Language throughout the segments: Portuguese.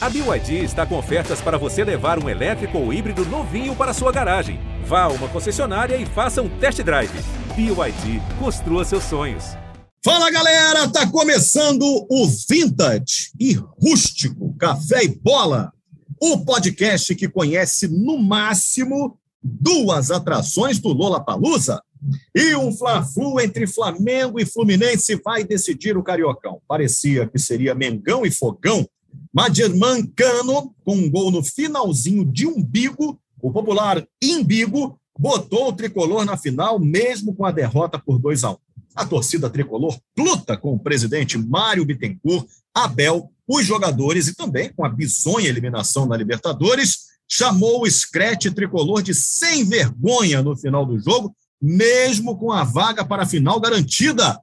A BYD está com ofertas para você levar um elétrico ou híbrido novinho para sua garagem. Vá a uma concessionária e faça um test drive. BYD, construa seus sonhos. Fala galera, tá começando o Vintage e Rústico Café e Bola, o podcast que conhece no máximo duas atrações do Lola Palusa. E um Fla-Flu entre Flamengo e Fluminense vai decidir o Cariocão. Parecia que seria Mengão e Fogão, Madirman Cano, com um gol no finalzinho de umbigo, o popular Imbigo, botou o tricolor na final, mesmo com a derrota por 2 a 1 um. A torcida tricolor luta com o presidente Mário Bittencourt, Abel, os jogadores e também com a bizonha eliminação na Libertadores, chamou o Screte tricolor de sem vergonha no final do jogo, mesmo com a vaga para a final garantida.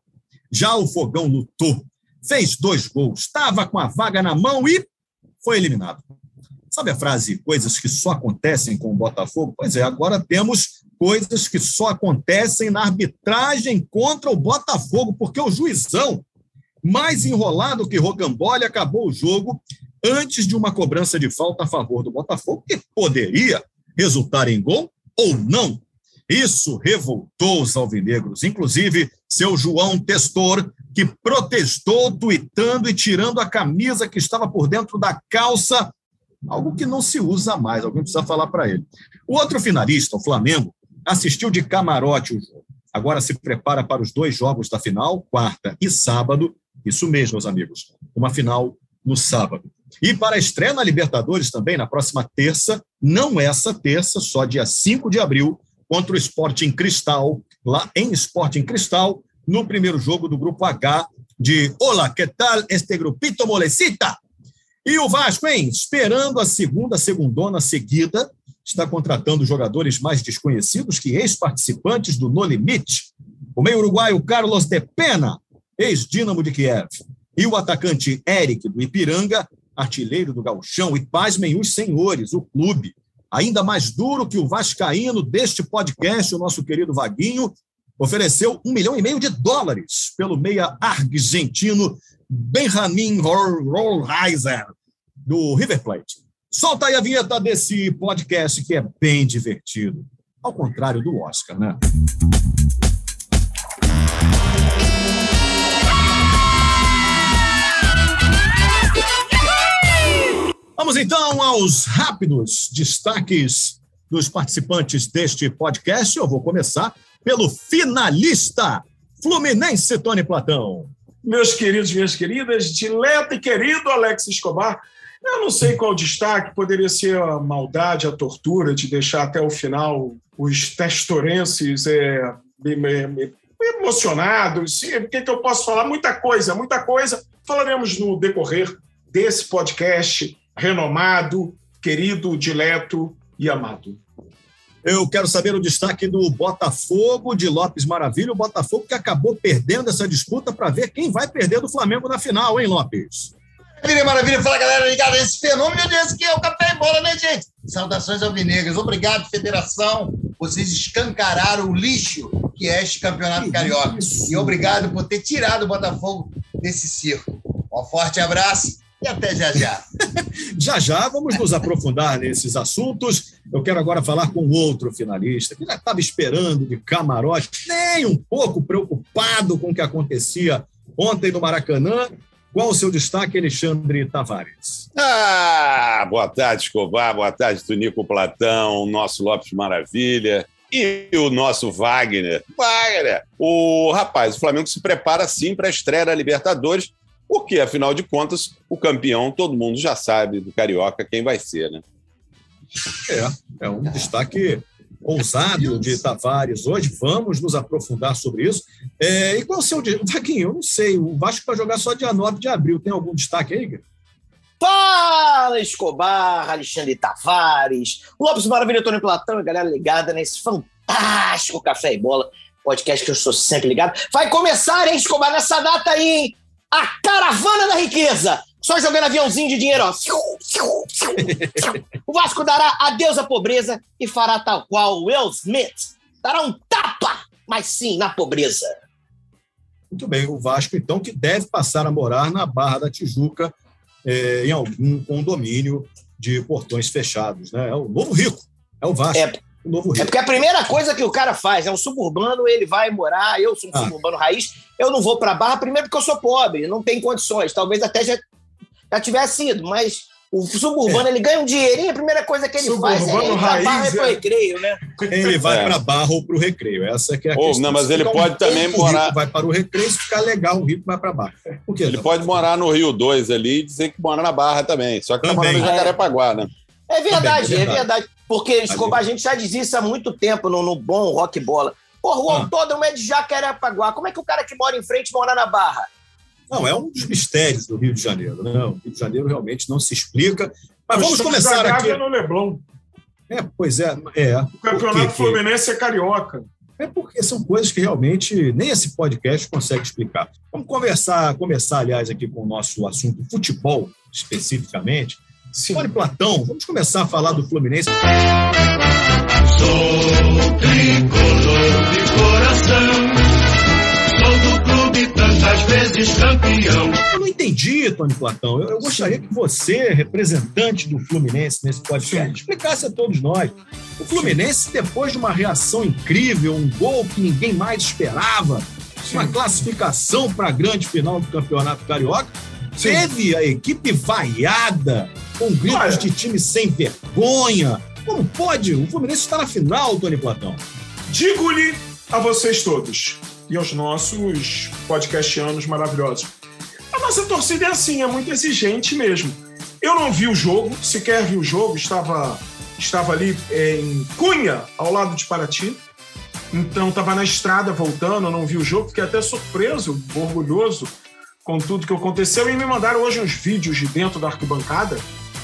Já o Fogão lutou, fez dois gols, estava com a vaga na mão e foi eliminado. Sabe a frase coisas que só acontecem com o Botafogo? Pois é, agora temos coisas que só acontecem na arbitragem contra o Botafogo, porque o juizão, mais enrolado que rocambole, acabou o jogo antes de uma cobrança de falta a favor do Botafogo, que poderia resultar em gol ou não. Isso revoltou os alvinegros, inclusive seu João Testor, que protestou tuitando e tirando a camisa que estava por dentro da calça, algo que não se usa mais, alguém precisa falar para ele. O outro finalista, o Flamengo, assistiu de camarote o jogo. Agora se prepara para os dois jogos da final, quarta e sábado. Isso mesmo, meus amigos, uma final no sábado. E para a estreia na Libertadores também, na próxima terça, não essa terça, só dia 5 de abril, contra o Sporting Cristal, lá em Sporting Cristal, no primeiro jogo do Grupo H de Olá, que tal este grupito molecita? E o Vasco, hein? Esperando a segunda segundona seguida, está contratando jogadores mais desconhecidos que ex-participantes do No Limite. O meio uruguaio Carlos de Pena, ex-Dínamo de Kiev. E o atacante Eric do Ipiranga, artilheiro do Galchão. E pasmem os senhores, o clube ainda mais duro que o Vascaíno deste podcast, o nosso querido Vaguinho, ofereceu um milhão e meio de dólares pelo meia argentino Benjamin Rollheiser, do River Plate. Solta aí a vinheta desse podcast que é bem divertido. Ao contrário do Oscar, né? Vamos então aos rápidos destaques dos participantes deste podcast. Eu vou começar pelo finalista Fluminense Tony Platão. Meus queridos, minhas queridas, dileto e querido Alex Escobar, eu não sei qual destaque poderia ser a maldade, a tortura de deixar até o final os testorenses é, emocionados. O que, que eu posso falar? Muita coisa, muita coisa. Falaremos no decorrer desse podcast renomado, querido, dileto e amado. Eu quero saber o destaque do Botafogo de Lopes Maravilha, o Botafogo que acabou perdendo essa disputa para ver quem vai perder do Flamengo na final, hein, Lopes? Maravilha, maravilha. Fala, galera, ligada nesse fenômeno desse que é o café e bola, né, gente? Saudações alvinegras. Obrigado, federação. Vocês escancararam o lixo que é este campeonato carioca. E obrigado por ter tirado o Botafogo desse circo. Um forte abraço e até já já. já já vamos nos aprofundar nesses assuntos. Eu quero agora falar com outro finalista que já estava esperando de camarote, nem um pouco preocupado com o que acontecia ontem no Maracanã. Qual o seu destaque, Alexandre Tavares? Ah, boa tarde, Escobar. Boa tarde, Tunico Platão, nosso Lopes Maravilha e o nosso Wagner. Wagner! O rapaz, o Flamengo se prepara sim para a estreia da Libertadores porque, afinal de contas, o campeão, todo mundo já sabe do Carioca quem vai ser, né? É, é um destaque ousado de Tavares hoje. Vamos nos aprofundar sobre isso. É, e qual o seu. Vaguinho, eu não sei. O Vasco vai jogar só dia 9 de abril. Tem algum destaque aí? Fala, Escobar, Alexandre Tavares, Lopes Maravilha, Tony Platão e galera ligada nesse fantástico Café e Bola, podcast que eu sou sempre ligado. Vai começar, hein, Escobar, nessa data aí, hein? a caravana da riqueza. Só jogando aviãozinho de dinheiro, ó. O Vasco dará adeus à pobreza e fará tal qual Will Smith. Dará um tapa, mas sim na pobreza. Muito bem, o Vasco, então, que deve passar a morar na Barra da Tijuca é, em algum condomínio de portões fechados. Né? É o novo rico, é o Vasco. É, o novo É rico. porque a primeira coisa que o cara faz é um suburbano, ele vai morar, eu sou um Ah. suburbano raiz, eu não vou pra Barra, primeiro porque eu sou pobre, não tem condições, talvez até já, já tivesse ido, mas o suburbano, ele ganha um dinheirinho, a primeira coisa que ele faz é Suburbano ir pra Barra e pro é. recreio, né? Ele vai É. para a barra ou para o recreio. Essa que é a Ou, questão. não, mas ele pode também pouco morar- rico vai para o recreio, se ficar legal, o rico vai para a barra. Por quê? Ele pode morar no Rio 2 ali e dizer que mora na Barra também. Só que tá Também. morando em Jacarepaguá, né? É verdade, Também, é é verdade. Porque, Escobar, a gente já dizia isso há muito tempo no, no bom rock bola. Porra, o Ah. autódromo é de Jacarepaguá. Como é que o cara que mora em frente mora na Barra? Não, é um dos mistérios do Rio de Janeiro. Né? O Rio de Janeiro realmente não se explica. Mas Os vamos começar aqui. No Leblon. É, pois é, é. O campeonato quê? fluminense é carioca. É porque são coisas que realmente nem esse podcast consegue explicar. Vamos conversar, começar, aliás, aqui com o nosso assunto futebol, especificamente. Sim. Tony Platão, vamos começar a falar do Fluminense. Sou tricolor de coração, vezes campeão. Eu não entendi, Tony Platão. Eu, eu gostaria que você, representante do Fluminense nesse podcast, Sim. explicasse a todos nós. O Fluminense, depois de uma reação incrível, um gol que ninguém mais esperava, uma classificação para a grande final do Campeonato Carioca, Sim. teve a equipe vaiada, com gritos Olha. de time sem vergonha. Como pode? O Fluminense está na final, Tony Platão. Digo-lhe a vocês todos e aos nossos podcastianos maravilhosos. A nossa torcida é assim, é muito exigente mesmo. Eu não vi o jogo, sequer vi o jogo, estava, estava ali é, em Cunha, ao lado de Paraty. Então estava na estrada voltando, não vi o jogo, fiquei até surpreso, orgulhoso com tudo que aconteceu. E me mandaram hoje uns vídeos de dentro da arquibancada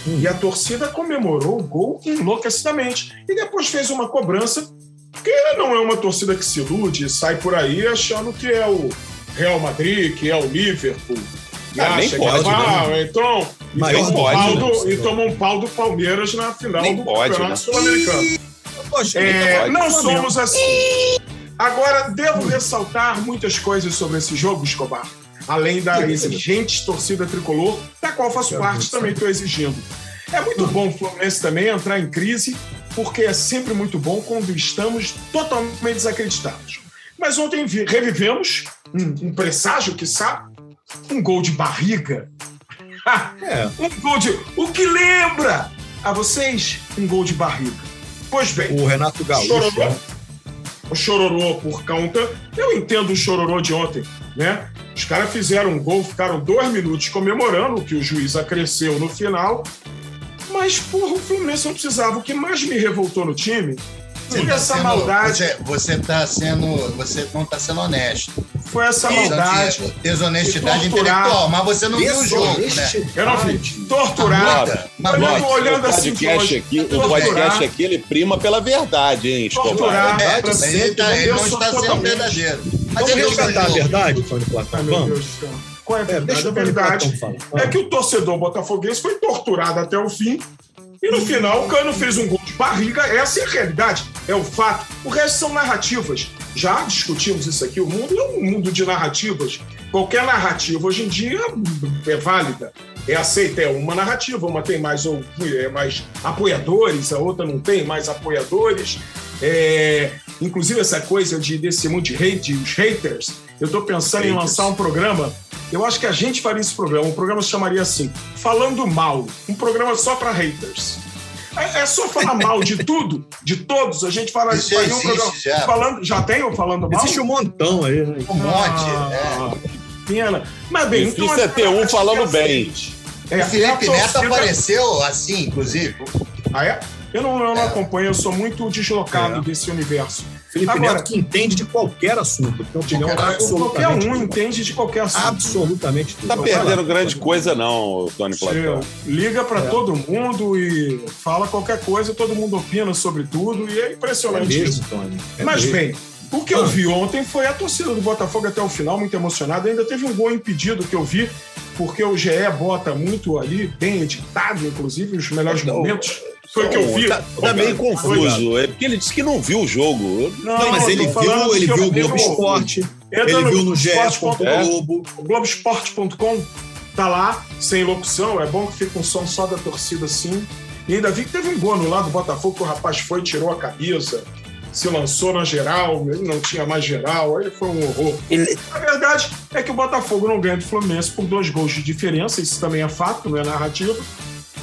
e a torcida comemorou o gol enlouquecidamente. E depois fez uma cobrança, porque não é uma torcida que se ilude e sai por aí achando que é o Real Madrid, que é o Liverpool. E Ah, nem acha pode, é, ah, então, e um né? do, e tomou um pau do Palmeiras na final Nem do pode, Campeonato né? Sul-Americano. É, não somos assim. Agora, devo ressaltar muitas coisas sobre esse jogo, Escobar. Além da exigente torcida tricolor, da qual faço parte, também estou exigindo. É muito bom o Fluminense também entrar em crise, porque é sempre muito bom quando estamos totalmente desacreditados. Mas ontem vi- revivemos um, um presságio, que sabe, um gol de barriga. Ah, É. um gol de. O que lembra a vocês um gol de barriga? Pois bem, O Renato Gaúcho. chororô, né? o chororô por conta. Eu entendo o chororô de ontem, né? Os caras fizeram um gol, ficaram dois minutos comemorando que o juiz acresceu no final. Mas, porra, o Fluminense não precisava. O que mais me revoltou no time foi essa sendo- maldade. Você, você tá sendo. Você não está sendo honesto. Foi essa maldade. Desonestidade E intelectual, mas você não viu o jogo, né? Eu não vi. Torturar. Muita, mas Olhando, olhando o assim podcast longe. aqui, o podcast aqui ele prima pela verdade, hein, Escobar? É, mas ele, tá- ele não está sendo verdadeiro. Mas Vamos resgatar a verdade, Tony Platão. Vamos. Qual é a É, verdade? a falar. é que o torcedor botafoguense foi torturado até o fim. E no final, o Cano fez um gol de barriga. Essa é a realidade, é o fato. O resto são narrativas. Já discutimos isso aqui. O mundo é um mundo de narrativas. Qualquer narrativa hoje em dia é válida. É aceita, é uma narrativa. Uma tem mais, ou, é, mais apoiadores, a outra não tem mais apoiadores. É, inclusive, essa coisa de, desse mundo de hate, os haters. Eu estou pensando em Haters. lançar um programa. Eu acho que a gente faria esse programa. Um programa se chamaria assim: Falando Mal. Um programa só para haters. É, é só falar mal de tudo, de todos. A gente fala Isso faria um programa. já. Falando, já tem o Falando Mal? Existe um montão aí, né? Um monte. Ah, Pena. Mas bem, Difícil então, é ter um acho que falando é bem. seguinte. É. É, O Felipe a Neto apareceu assim, inclusive. Ah, é? Eu não, eu não É. acompanho, eu sou muito deslocado É. desse universo. Felipe Agora- Neto que entende de qualquer assunto, tem opinião Qualquer- um tudo. entende de qualquer assunto. Absolutamente tudo. Tá Então, vai lá. perdendo grande coisa, não, Tony Platão. Você liga para É. todo mundo e fala qualquer coisa, todo mundo opina sobre tudo e é É impressionante isso. mesmo, Tony. É Mas mesmo. bem, o que eu vi ontem foi a torcida do Botafogo até o final, muito emocionada. Ainda teve um gol impedido que eu vi, porque o GE bota muito ali, bem editado, inclusive, os melhores Então, momentos. Foi o que eu vi. Tá, tá meio confuso. É porque ele disse que não viu o jogo. Não, mas eu ele viu, ele viu o Globo Esporte, ele no viu no GE. Globoesporte.com, Globo. Globoesporte.com tá lá, sem locução, é bom que fica um som só da torcida assim. E ainda vi que teve um gol no lado do Botafogo que o rapaz foi, tirou a camisa, se lançou na geral, ele não tinha mais geral, aí foi um horror. Ele- A verdade é que o Botafogo não ganha do Fluminense por dois gols de diferença, isso também é fato, não é narrativa,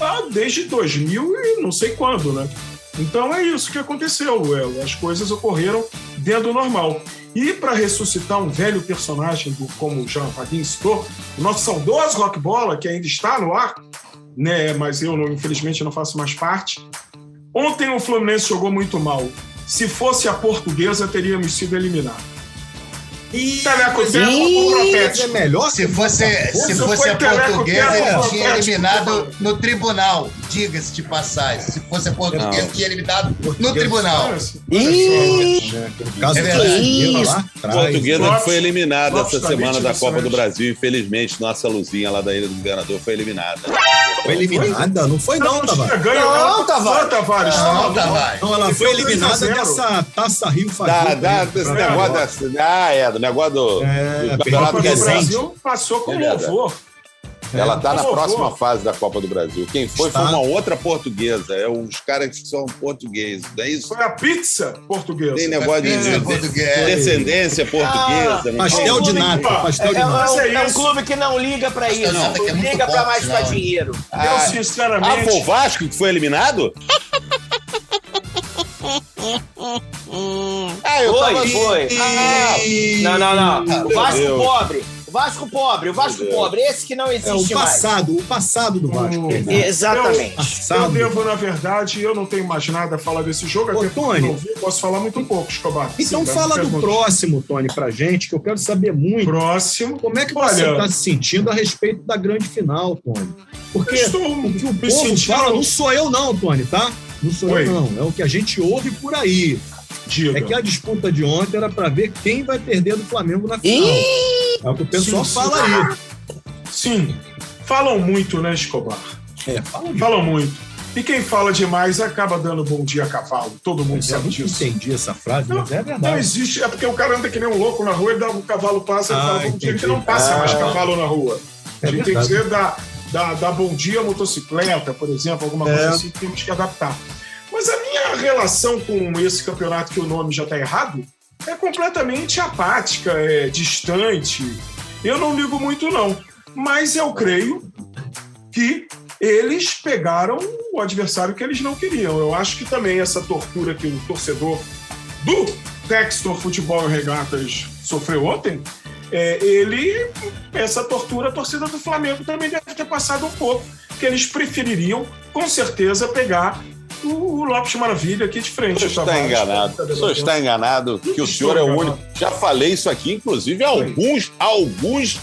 ah, desde 2000 e não sei quando, né? Então é isso que aconteceu, é, as coisas ocorreram dentro do normal. E para ressuscitar um velho personagem, do, como o Jean Paguin citou, o nosso saudoso Rock Bola, que ainda está no ar, né, mas eu não- infelizmente não faço mais parte. Ontem o Fluminense jogou muito mal. Se fosse a portuguesa, teríamos sido eliminados. E Teleco Teco é melhor Se fosse, se fosse a portuguesa, ele tinha eliminado no tribunal. Diga-se de passagem. Se fosse a portuguesa, tinha eliminado no tribunal. A portuguesa foi eliminada essa semana da. Copa do Brasil. Infelizmente, nossa luzinha lá da Ilha do Governador foi eliminada. Foi eliminada? Não foi não, Tavares. Não, ela- Tavares. Não, Tavares. Não. Não, ela foi foi 3 a eliminada 0. dessa Taça Rio negócio ah, é, do negócio do, É, do campeonato Copa do presente. Brasil passou com É louvor. Ela tá na Por favor. próxima fase da Copa do Brasil. Quem foi Está. foi uma outra portuguesa. É os caras que são portugueses. Não é isso? Foi a pizza portuguesa. Tem negócio de, Pizza de- portuguesa. descendência portuguesa. não Pastel tem? de nata, que- pastel de é, nata. é um, é é um clube que não liga pra isso. Não, Não, que é muito liga bom, pra mais pra não. dinheiro. Eu, Ah, ah, sinceramente, foi o Vasco que foi eliminado? Ah, eu Foi, tava... foi. Ah, Não, não, não. O Meu Vasco Deus. pobre. O Vasco pobre, o Vasco pobre. Esse que não É o existe mais. passado, o passado do Vasco. Hum. Exatamente. eu Passado. devo, na verdade, eu não tenho mais nada a falar desse jogo, Ô, até porque Tony. eu não vi, posso falar muito pouco, Escobar. Então Sim, fala do próximo, Tony, pra gente, que eu quero saber muito. Próximo. Como é que você Olha- está se sentindo a respeito da grande final, Tony? Porque Eu estou o que o povo sentindo- fala, não sou eu não, Tony, tá? Não sou Oi. eu não, é o que a gente ouve por aí. Diga. É que a disputa de ontem era para ver quem vai perder do Flamengo na final. Ih, É o que o pessoal Sim, sim. fala aí. Sim. Falam muito, né, Escobar? É, fala de Falam muito. E quem fala demais acaba dando bom dia a cavalo. Todo mundo Eu sabe nunca disso. entendi essa frase, Não, mas é Não verdade. existe. É porque o cara anda que nem um louco na rua, ele dá um cavalo passa e Ah, fala bom dia, que não passa Ah. mais cavalo na rua. É a gente tem que verdade. dizer da, da, da bom dia motocicleta, por exemplo, alguma É. coisa assim temos que adaptar. Mas a minha relação com esse campeonato, que o nome já está errado, é completamente apática, é distante. Eu não ligo muito, não. Mas eu creio que eles pegaram o adversário que eles não queriam. Eu acho que também essa tortura que o torcedor do Textor Futebol e Regatas sofreu ontem, é, ele, essa tortura, a torcida do Flamengo também deve ter passado um pouco, que eles prefeririam, com certeza, pegar o, o Lopes Maravilha aqui de O frente. senhor está enganado. O senhor está enganado que o senhor é o único. Já falei isso aqui, inclusive, alguns, alguns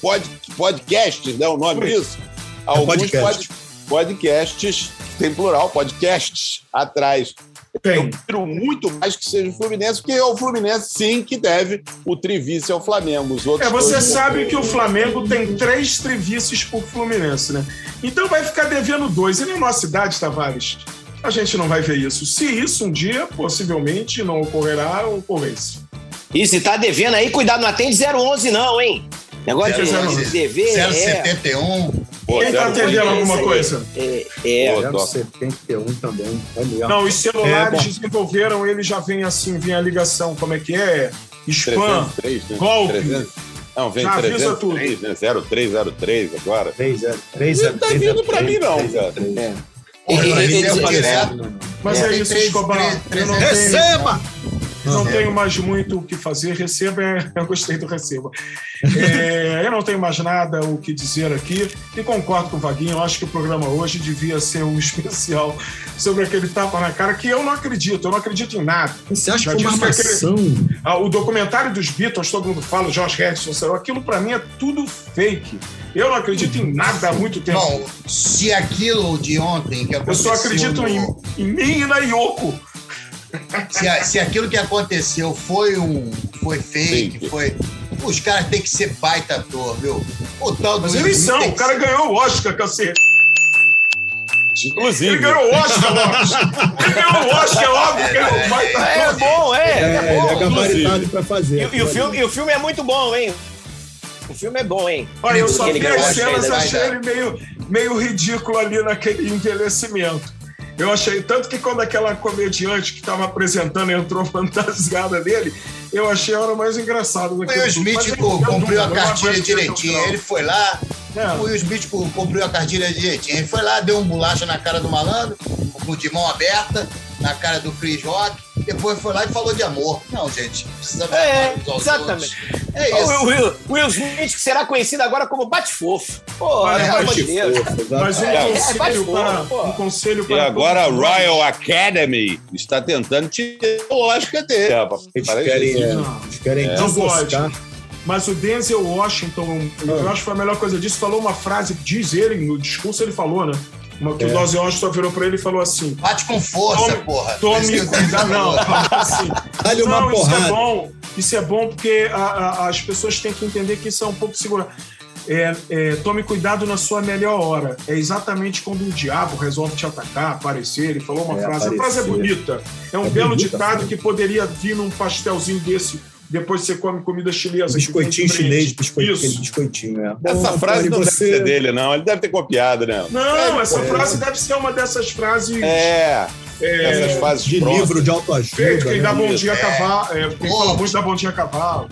pod, podcasts, né? O nome disso? Alguns podcast. pod- podcasts, tem plural, podcasts atrás. Eu Tem. prefiro muito mais que seja o Fluminense, porque é o Fluminense, sim, que deve o trivice ao Flamengo. Os outros É, você dois- sabe que o Flamengo tem três trivices por Fluminense, né? Então vai ficar devendo dois. E na nossa idade, Tavares, a gente não vai ver isso. Se isso um dia, possivelmente, não ocorrerá, ocorresse. Isso, e tá devendo aí, cuidado, não atende 011 não, hein? Negócio de, 011. de dever é, 071. Pô, Quem tá atendendo alguma coisa? é, é. Doc. 071 também. É mesmo. Não, os celulares É, desenvolveram, ele já vem assim, vem a ligação, como é que é? Spam. 303, né? golpe. 300. Não, vem Já avisa 303, né? 0303 agora. 303 Não tá vindo pra mim, não, cara. Mas é. Mas É, é, isso, três- Escobar. Receba! Não É. tenho mais muito o que fazer. Receba, é- eu gostei do receba. É, eu não tenho mais nada o que dizer aqui e concordo com o Vaguinho. Eu acho que o programa hoje devia ser um especial sobre aquele tapa na cara que eu não acredito. Eu não acredito em nada. Você acha Já que foi uma disse que armação? Ah, o documentário dos Beatles, todo mundo fala, Josh Harrison, sei lá, aquilo pra mim é tudo fake. Eu não acredito em nada há muito tempo. Bom, se aquilo de ontem que eu aconteceu. só acredito no- em, em mim e na Yoko. Se, a- se aquilo que aconteceu foi um. Foi fake, Fake. foi. Os caras têm que ser baita ator, viu? O tal do Mas Will eles são, o cara ser- ganhou o Oscar, cacete. Ele Inclusive. ganhou o Oscar. Ele ganhou o Oscar, é óbvio que ele é um baita É ator. bom, é. É, é ele é bom. gabaritado pra fazer. E, e o filme, e o filme é muito bom, hein? O filme é bom, hein? Olha, eu só vi as cenas achei vai, ele meio, meio ridículo ali naquele envelhecimento. Eu achei, tanto que quando aquela comediante que estava apresentando entrou fantasiada dele, eu achei a hora mais engraçada O daquele Will filme. Smith cumpriu a cartilha o direitinho. Ele foi lá, É. o Will Smith cu- cumpriu a cartilha direitinho. Ele foi lá, deu um bolacha na cara do malandro, com de mão aberta, na cara do Chris Rock. Depois foi lá e falou de amor. Não, gente, precisa É, exatamente. É isso. O Will, Will Smith, que será conhecido agora como Bate-Fofo. Pô, Olha, pelo amor Bate de Deus. Mas um É, é, conselho, bate para, pô. um conselho E para agora a. Royal Academy está tentando tirar o Oscar dele. rapaz. Eles querem, é, Não. eles querem Não desoscar. Mas o Denzel Washington, eu acho que foi a melhor coisa disso, falou uma frase, diz ele, no discurso ele falou, né? Uma, que É. o Denzel Washington virou pra ele e falou assim: Bate com força, Tome- porra. tome cuidado. Não, falou assim. Dá-lhe uma não, isso é porrada. bom. Isso é bom porque a- a- as pessoas têm que entender que isso é um pouco seguro. É, é, tome cuidado na sua melhor hora. É exatamente quando o diabo resolve te atacar, aparecer. Ele falou uma É, frase. A frase é aparecer. bonita. É um É belo bonita ditado que poderia vir num pastelzinho desse depois você come comida chinesa. Biscoitinho chinês, biscoitinho, Isso. biscoitinho. É. Essa Bom, frase não deve você... ser dele, não. Ele deve ter copiado, né? Não, essa É. frase deve ser uma dessas frases É, é, essas fases De prontas. livro de autoajuda. quem dá né? bom dia a É. cavalo. É, quem fala muito dá bom dia a cavalo.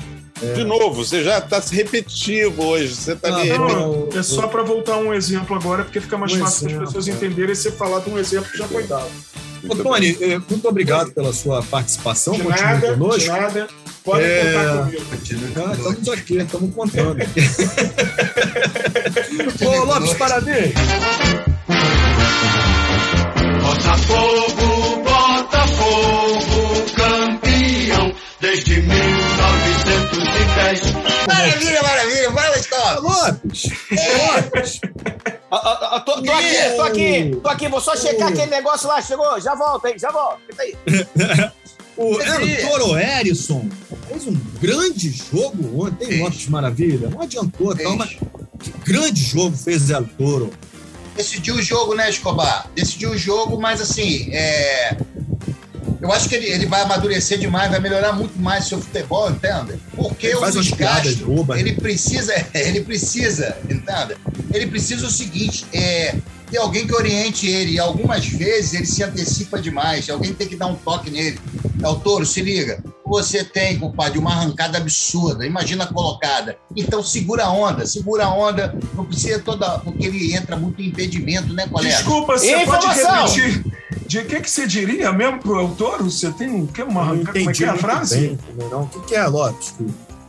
De novo, você já está repetitivo hoje. Você está me não. repetindo. Não, é só para voltar um exemplo agora, porque fica mais Um fácil para as pessoas é. entenderem você falar de um exemplo que já foi dado. Ô, Tony, eh, muito obrigado pela sua participação. De Continue nada, de nada. Pode É. contar comigo. Ah, estamos aqui, estamos contando. Ô, Lopes, parabéns. Botafogo, Ah, ah, ah, tô, tô aqui, tô aqui, tô aqui. Vou só checar aquele negócio lá. Chegou, já volta aí, já volta. Fica aí. O Toro Erisson fez um grande jogo ontem, Fez. Lopes Maravilha. Não adiantou, Fez. tal, mas que grande jogo fez El Toro. Decidiu o jogo, né, Escobar? Decidiu o jogo, mas assim, é... eu acho que ele, ele vai amadurecer demais, vai melhorar muito mais seu futebol, entende? Porque Ele o Castro, bobas, ele né? precisa, ele precisa, entende? Ele precisa o seguinte, é ter alguém que oriente ele. E algumas vezes ele se antecipa demais. Alguém tem que dar um toque nele. É o touro, se liga. Você tem, compadre, uma arrancada absurda. Imagina a colocada. Então segura a onda, segura a onda. Não precisa toda. Porque ele entra muito em impedimento, né, colega? Desculpa, você pode Informação. repetir? De que, que você diria mesmo pro El Toro? Você tem um, que, uma, Não como é entendi que é a frase? bem, não. O que, que é, Lopes?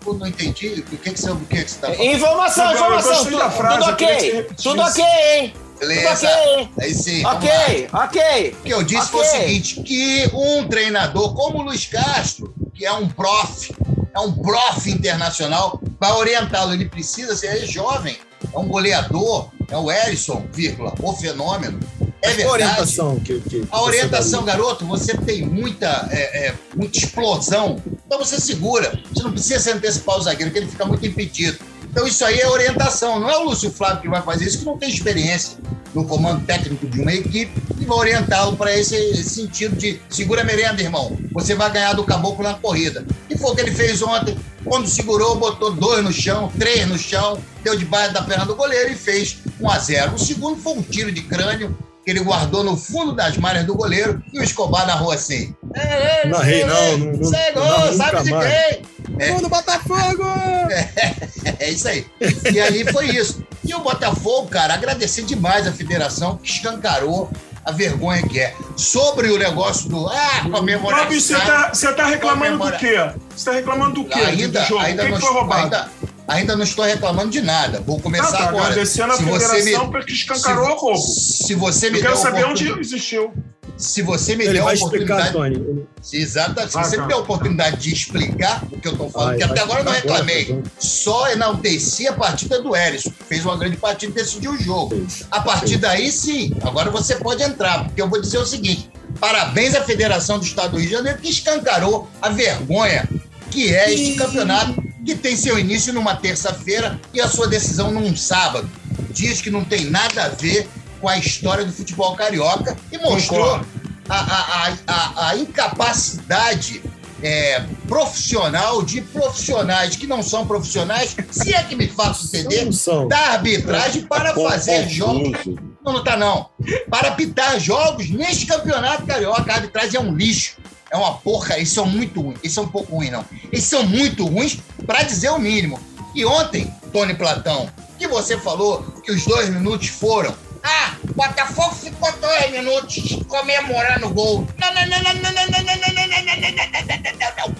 Eu não entendi. O que, que você, o que, que você tá falando? Informação, Não, eu informação. Tudo, frase, tudo ok. Tudo ok, hein? Tudo Beleza. ok, hein? Aí sim. Ok, ok. O que eu disse foi o seguinte: que um treinador como o Luiz Castro, que é um prof, é um prof internacional, vai orientá-lo. Ele precisa ser é jovem, é um goleador, é o Erison, vírgula, o fenômeno. É Qual a verdade. orientação que, que A orientação, garoto, você tem muita, é, é, muita explosão. Então você segura. Você não precisa se antecipar o zagueiro, que ele fica muito impedido. Então isso aí é orientação. Não é o Lúcio Flávio que vai fazer isso, que não tem experiência no comando técnico de uma equipe e vai orientá-lo para esse sentido de segura a merenda, irmão. Você vai ganhar do caboclo na corrida. E foi o que ele fez ontem. Quando segurou, botou dois no chão, três no chão, deu debaixo da perna do goleiro e fez 1 a 0 O segundo foi um tiro de crânio que ele guardou no fundo das malhas do goleiro e o Escobar narrou assim. É, Não narrei, não, não- não- Cegou, não sabe de mais. quem? É. Gol do Botafogo! É isso aí. E aí foi isso. E o Botafogo, cara, agradecer demais a federação que escancarou a vergonha que é. Sobre o negócio do ah, comemorar. Fábio, você tá, você tá reclamando do quê? Você tá reclamando do quê? Ainda, do jogo? ainda, o que, não que foi roubado? ainda, ainda não estou reclamando de nada. Vou Ah, começar tá, agora. agradecendo a Se você federação me- porque escancarou se- o roubo. Se você me Eu quero der a saber onde existiu. Se você me Ele der a explicar, oportunidade. Tony. Exatamente. Se Ah, você tá. me der a oportunidade de explicar o que eu estou falando, que até agora eu não reclamei. agora, Só enalteci a partida do Erisson, que fez uma grande partida e decidiu o jogo. A partir daí, sim. Agora você pode entrar, porque eu vou dizer o seguinte: parabéns à Federação do Estado do Rio de Janeiro que escancarou a vergonha que é este campeonato, que tem seu início numa terça-feira e a sua decisão num sábado. Dias que não tem nada a ver com a história do futebol carioca e mostrou a, a, a, a, incapacidade é, profissional de profissionais que não são profissionais, se é que me faço entender, da arbitragem para fazer jogos. Não, não tá não. Para apitar jogos neste campeonato carioca, a arbitragem é um lixo. É uma porca, eles são muito ruins. Eles são um pouco ruins, não. Eles são muito ruins, para dizer o mínimo. E ontem, Tony Platão, que você falou que os dois minutos foram. Ah, Botafogo ficou dois minutos comemorando o gol. Não, não, não, não, não, não, não, não, não, não, não, não.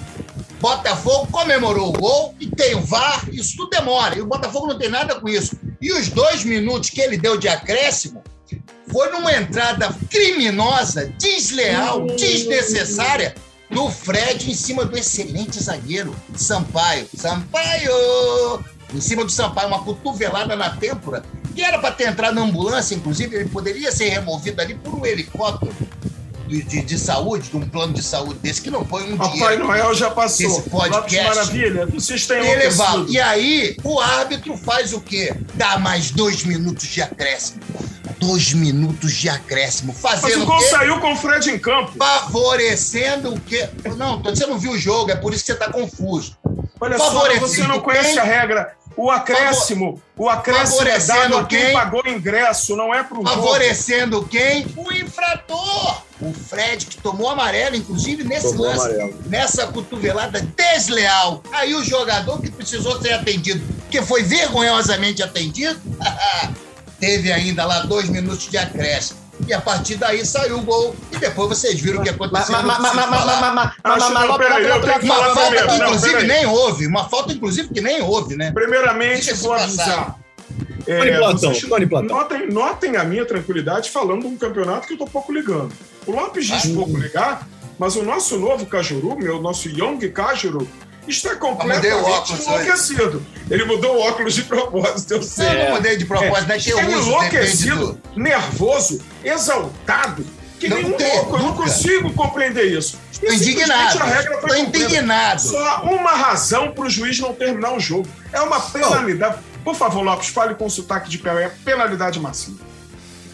Botafogo comemorou o gol e tem o VAR, isso tudo demora. E o Botafogo não tem nada com isso. E os dois minutos que ele deu de acréscimo foi numa entrada criminosa, desleal, desnecessária do Fred em cima do excelente zagueiro Sampaio. Sampaio! Em cima do Sampaio, uma cotovelada na têmpora, que era para ter entrado na ambulância, inclusive, ele poderia ser removido ali por um helicóptero de, de- de saúde, de um plano de saúde desse, que não foi um Papai dinheiro. Noel já passou. Esse podcast. Lopes Maravilha, vocês têm Elevado. E aí, o árbitro faz o quê? Dá mais dois minutos de acréscimo. Dois minutos de acréscimo. Mas Fazendo o o gol quê? saiu com o Fred em campo. Favorecendo o quê? Não, você não viu o jogo, é por isso que você está confuso. Olha só, você não conhece quem? a regra. O acréscimo, o acréscimo é Favorecendo dado a quem quem? pagou o ingresso, não é pro jogo. Favorecendo quem? O infrator. O Fred, que tomou amarelo, inclusive, nesse Tomou lance. amarelo. Nessa cotovelada desleal. Aí o jogador que precisou ser atendido, que foi vergonhosamente atendido, teve ainda lá dois minutos de acréscimo. E a partir daí saiu o gol. E depois vocês viram o que aconteceu. mas, mas, mas, peraí, eu tenho que Uma falar falta primeiro. que, inclusive, nem houve. Uma falta, inclusive, que nem houve, né? Primeiramente, vou avisar. Platão, Tony Platão. Notem, notem a minha tranquilidade falando de um campeonato que eu tô pouco ligando. O Lopes diz Ah. pouco ligar, mas o nosso novo Cajuru, meu nosso Young Cajuru, está o completamente enlouquecido. Ele mudou o óculos de propósito, eu sei. Eu não mudei de propósito, não é que eu uso, enlouquecido, do... nervoso, exaltado, que Não nem um tem, louco. Eu não nunca. consigo compreender isso. E simplesmente indignado. Tô cumprida. indignado. Só uma razão para o juiz não terminar o jogo. É uma penalidade. Por favor, Lopes, fale com sotaque de pé. É penalidade máxima.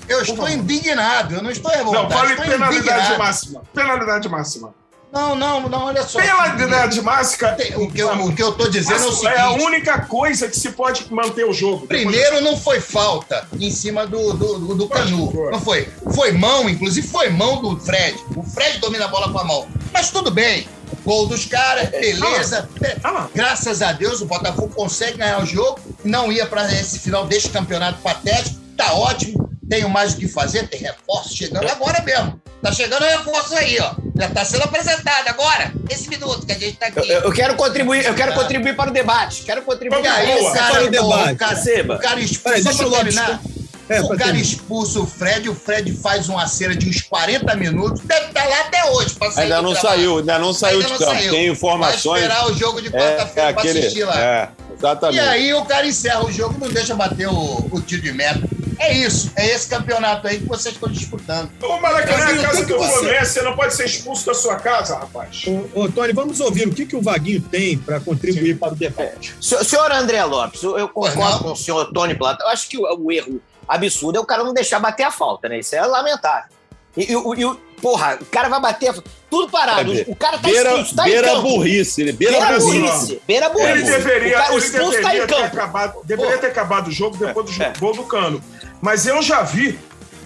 Eu estou indignado, eu não estou revoltado. não, fale estou penalidade indignado. máxima. Penalidade máxima. Não, não, não, olha só. Penalidade máxima. Tem- O que, eu, o que eu tô dizendo é o é a seguinte. única coisa que se pode manter o jogo. Primeiro, não foi falta em cima do, do, do, do Canu. Não foi. Foi mão, inclusive foi mão do Fred. O Fred domina a bola com a mão. Mas tudo bem. Gol dos caras, beleza. Ah. Graças a Deus, o Botafogo consegue ganhar o jogo. Não ia para esse final deste campeonato patético. Tá ótimo. Tenho mais o que fazer. Tem reforço chegando agora mesmo. Tá chegando reforço aí, ó. Já tá sendo apresentado agora. Esse minuto que a gente tá aqui. Eu, eu quero contribuir, eu quero contribuir para o debate. Quero contribuir. E aí, Boa. o cara, Para o debate. o cara, o cara expulsa, Peraí, deixa o Lopes- terminar. É, o cara expulsa o Fred, o Fred faz uma cera de uns 40 minutos. Deve estar lá até hoje. Pra sair Ainda não saiu, ainda não saiu Ainda de não campo. saiu. Tem informações. Vai esperar o jogo de É, quarta-feira é pra aquele. assistir lá. É, exatamente. E aí o cara encerra o jogo e não deixa bater o, o tiro de meta. É isso. É esse campeonato aí que vocês estão disputando. O Maracanã é a casa que do você- Fluminense. Você não pode ser expulso da sua casa, rapaz. Ô, ô, Tony, vamos ouvir o que, que o Vaguinho tem para contribuir para o debate. Senhor, senhor André Lopes, eu concordo com o senhor Tony Plata. Eu acho que o, o erro absurdo é o cara não deixar bater a falta, né? Isso é lamentável. E, e e o- porra, o cara vai bater. Tudo parado. É, o cara tá beira expulso, tá beira em campo. burrice, né? beira, Beira burrice. burrice. Beira burrice. Ele deveria, o, cara, o ele tá deveria em ter acabado, deveria ter acabado o jogo depois do É. gol do Cano. Mas eu já vi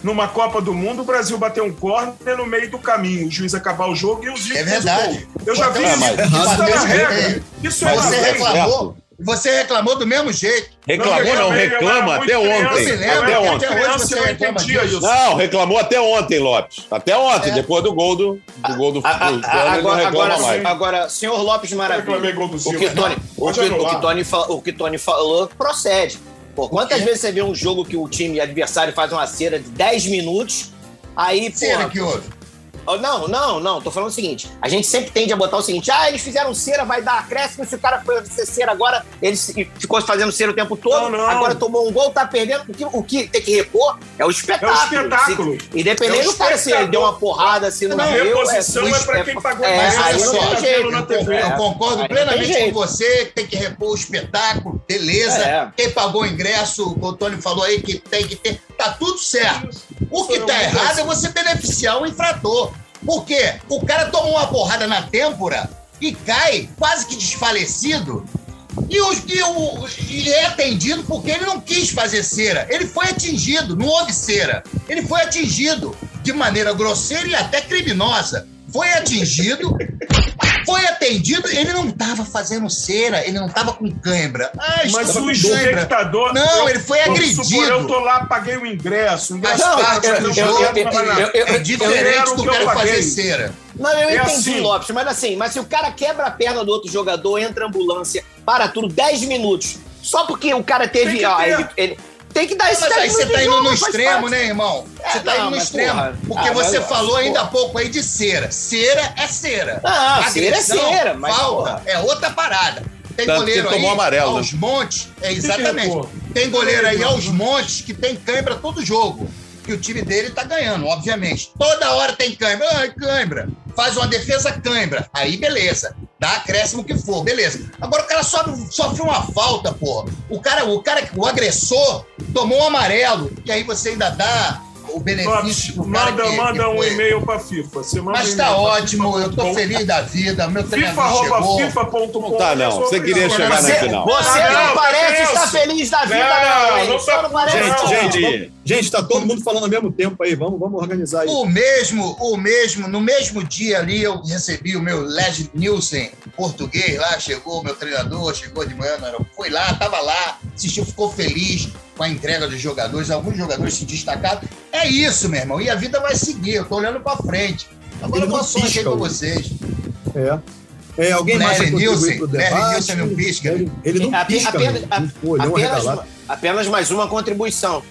numa Copa do Mundo o Brasil bater um córner no meio do caminho, o juiz acabar o jogo e o Zico É verdade. Eu já vi isso. mas- Isso tá regra. é. Isso é hoje Criança, você eu não reclama entendia disso. isso. Não, reclamou até ontem, Lopes. Até ontem, É. depois do gol do, do gol do, do A- a- a- Cano, ele não agora, reclama agora, mais. agora, senhor Lopes reclamei Maravilha. gol do O que, Tony, o, Pode que, o, que Tony o que Tony falou procede. Pô, quantas vezes você vê um jogo que o time adversário faz uma cera de 10 minutos, aí, Cera pô. que houve. Oh, Não, não, não. Tô falando o seguinte. A gente sempre tende a botar o seguinte: ah, eles fizeram cera, vai dar acréscimo. Se o cara foi ser cera agora, ele ficou fazendo cera o tempo todo. Não, não. Agora tomou um gol, tá perdendo. O que, o que tem que repor é o espetáculo. É o espetáculo. Se- independente É o do cara se ele deu uma porrada, se não, Não, deu. reposição é o pra quem pagou é, mais, aí olha só, jeito. vendo na TV. É. Eu concordo plenamente com você, que tem que repor o espetáculo, beleza. É. Quem pagou o ingresso, o Tony falou aí que tem que ter. Tá tudo certo. O que tá errado é você beneficiar o infrator. Por quê? O cara tomou uma porrada na têmpora e cai quase que desfalecido. E, e, o, e é atendido porque ele não quis fazer cera. Ele foi atingido, não houve cera. Ele foi atingido de maneira grosseira e até criminosa. Foi atingido, foi atendido, ele não estava fazendo cera, ele não estava com cãibra. Ah, Mas o espectador. Não, eu- ele foi agredido. supor, eu tô lá, paguei o ingresso. Faz Não, parte eu- jogo. eu- é diferente do o que eu cara fazer cera. Não, eu É entendi, assim. Lopes, mas assim, mas se o cara quebra a perna do outro jogador, entra a ambulância, para tudo, 10 minutos, só porque o cara teve. Ó, ele, ele- tem que dar esse Mas 10 aí você tá indo jogo, no extremo, parte. né, irmão? Você É, tá não, indo no extremo. porra. Porque Ah, você mas, falou pô. ainda há pouco aí de cera. Cera é cera. Ah, cera é cera, mas, Falta porra. é outra parada. Tem Tanto que goleiro aí tomou amarelo, aos montes. É, exatamente. Tem goleiro aí aos montes que tem cãibra todo jogo. Que o time dele tá ganhando, obviamente. Toda hora tem cãibra. Ai, cãibra. Faz uma defesa cãibra. Aí, beleza. Dá acréscimo que for, beleza. Agora o cara sofre, sofre uma falta, porra. O cara, o cara, o agressor tomou um amarelo. E aí você ainda dá o benefício manda, que- manda que um e-mail pra FIFA. Você manda Mas um tá e-mail pra ótimo, FIFA. eu tô feliz da vida. Meu FIFA, treinador arroba, chegou. FIFA.com. Não tá, não. Você queria chegar isso. na Você, final. você Ah, não, não, parece estar feliz da vida, Não, não, não Só tá- não parece, Gente, não. gente, Gente, Gente, tá todo mundo falando ao mesmo tempo aí. Vamos, vamos organizar aí. O mesmo, o mesmo, no mesmo dia ali eu recebi o meu Led Nielsen português lá, chegou o meu treinador, chegou de manhã, não, foi lá, tava lá, assistiu, ficou feliz com a entrega dos jogadores, alguns jogadores se destacaram. É isso, meu irmão, e a vida vai seguir, eu tô olhando pra frente. Agora aí pisca, pra o- vocês. É. É, alguém Larry mais Nielsen, pro Larry debate? Nielsen não pisca. Ele, ele não pisca, apenas- uma Apenas, apenas mais uma contribuição.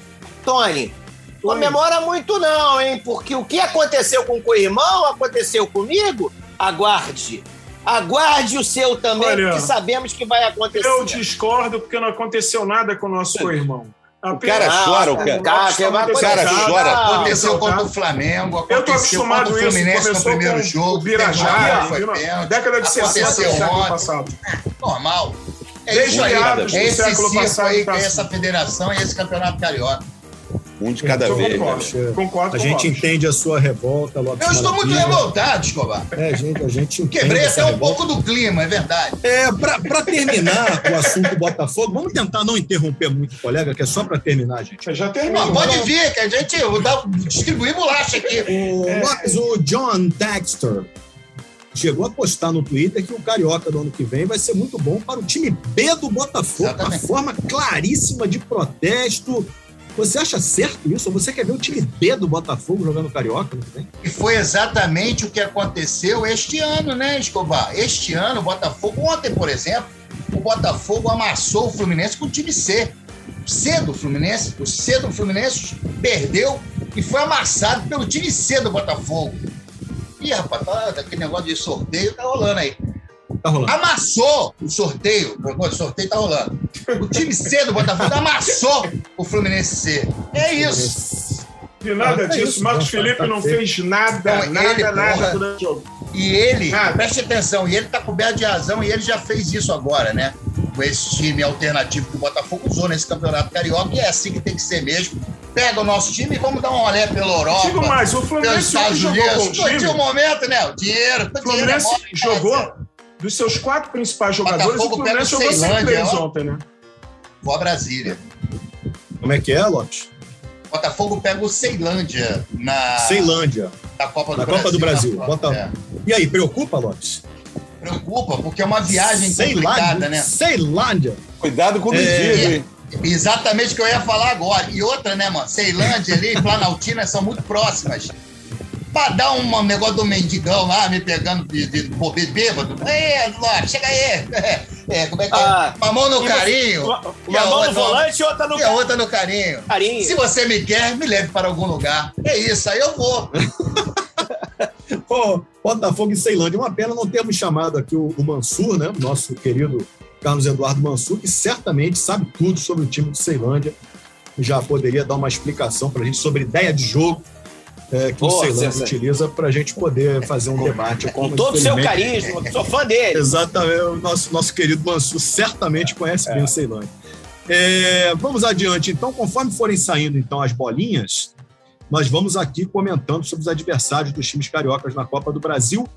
Tony, comemora muito não, hein? Porque o que aconteceu com o co-irmão aconteceu comigo. Aguarde. Aguarde o seu também, Olha, porque sabemos que vai acontecer. Eu discordo porque não aconteceu nada com o nosso co-irmão. O cara chora, o cara- Cara, que vai O cara chora. Aconteceu contra o Flamengo, Eu tô aconteceu contra acostumado o isso. Fluminense no primeiro jogo. pênalti, foi pênalti. década de 60 do Aconteceu século ontem. passado. Normal. É Desde isso aí. É esse passado aí, é cima. essa federação e esse campeonato carioca. Um de cada Eu vez. concordo. né? Concordo A gente entende a sua revolta, Lopes Eu estou muito revoltado, Escobar. É, gente, a gente Quebrei essa até um pouco do clima, é verdade. É, para terminar o assunto Botafogo, vamos tentar não interromper muito o colega, que é só para terminar, gente. Já Mas terminou. pode vir, que a gente eu dá, distribuir bolacha aqui. O, É. Lopes, o John Dexter chegou a postar no Twitter que o Carioca do ano que vem vai ser muito bom para o time B do Botafogo, uma forma claríssima de protesto. Você acha certo isso? Ou você quer ver o time B do Botafogo jogando Carioca? E foi exatamente o que aconteceu este ano, né, Escobar? Este ano, o Botafogo, ontem, por exemplo, o Botafogo amassou o Fluminense com o time C. C do Fluminense, o C do Fluminense perdeu e foi amassado pelo time C do Botafogo. Ih, rapaz, tá, aquele negócio de sorteio tá rolando aí. Tá rolando. Amassou o sorteio. O sorteio tá rolando. O time C do Botafogo amassou o Fluminense C. É isso. De nada É disso. isso, Marcos né? Felipe Tá não feito. fez nada, Não, nada, ele, nada porra. durante o jogo. E ele, Nada. preste atenção, e ele tá coberto de razão, e ele já fez isso agora, né? Com esse time alternativo que o Botafogo usou nesse campeonato carioca, e é assim que tem que ser mesmo. Pega o nosso time e vamos dar uma olhada pela Europa. Digo mais, o Fluminense jogou com o time. momento, né? O dinheiro. O O dinheiro é Fluminense mole, jogou. Dos seus quatro principais jogadores, Botafogo o Fluminense pega o jogou sem Ceilândia, três ó. ontem, né? Vou a Brasília. Como é que é, Lopes? Botafogo pega o Ceilândia na, Ceilândia. na Copa do Na Brasil. Copa do Brasil. Na- Bota- é. E aí, preocupa, Lopes? Preocupa, porque é uma viagem complicada, né? Ceilândia. Cuidado com o É. medido, hein? Exatamente o que eu ia falar agora. E outra, né, mano? Ceilândia ali e Planaltina são muito próximas. Pra dar um negócio do mendigão lá, me pegando de, de, de bêbado. Ei, Lopes, chega aí. É, como é que é? Ah, Uma mão no carinho Uma E a mão outra- no volante e outra no e a outra no carinho. carinho. Se você me quer, me leve para algum lugar. É isso, aí eu vou. Pô, Botafogo e Ceilândia. Uma pena não termos chamado aqui o, o Mansur, né? Nosso querido Carlos Eduardo Mansur, que certamente sabe tudo sobre o time de Ceilândia. Já poderia dar uma explicação para a gente sobre a ideia de jogo é, que o Ceilândia utiliza para a gente poder fazer um debate. Com todo o seu carisma, sou fã dele. Exatamente, o nosso, nosso querido Mansur certamente conhece bem o Ceilândia. É, vamos adiante, então, conforme forem saindo então as bolinhas, nós vamos aqui comentando sobre os adversários dos times cariocas na Copa do Brasil.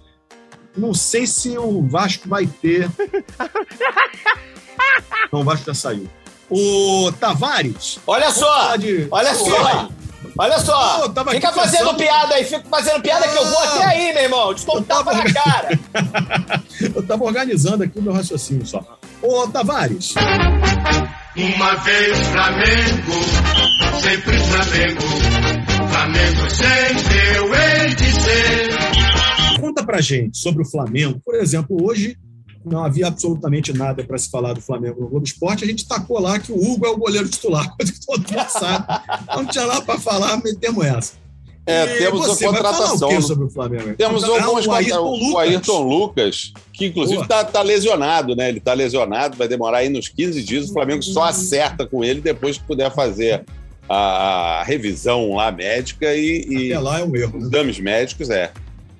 Não sei se o Vasco vai ter. Não, o Vasco já saiu. O Tavares. Olha só, de- olha só. Olha só, tava fica fazendo pensando- piada aí, fica fazendo piada que eu vou Ah. até aí, meu irmão. Descontar tava- na cara. Eu estava organizando aqui o meu raciocínio só. Ô, Tavares, Uma vez Flamengo, sempre Flamengo. Flamengo sempre eu hei de ser. conta pra gente sobre o Flamengo. Por exemplo, hoje não havia absolutamente nada para se falar do Flamengo no Globo Esporte. A gente tacou lá que o Hugo é o goleiro titular, coisa que todo mundo sabe. Não tinha lá para falar, metemos essa. É, E temos você a vai falar contratação. o quê né? sobre o Flamengo? Temos Ah, algumas o Ayrton contra- Lucas. O Ayrton Lucas, que inclusive está tá lesionado, né? Ele está lesionado, vai demorar aí nos 15 dias. O Flamengo só acerta com ele depois que puder fazer a, a revisão lá médica e, e Até lá é um erro. né? exames médicos, é.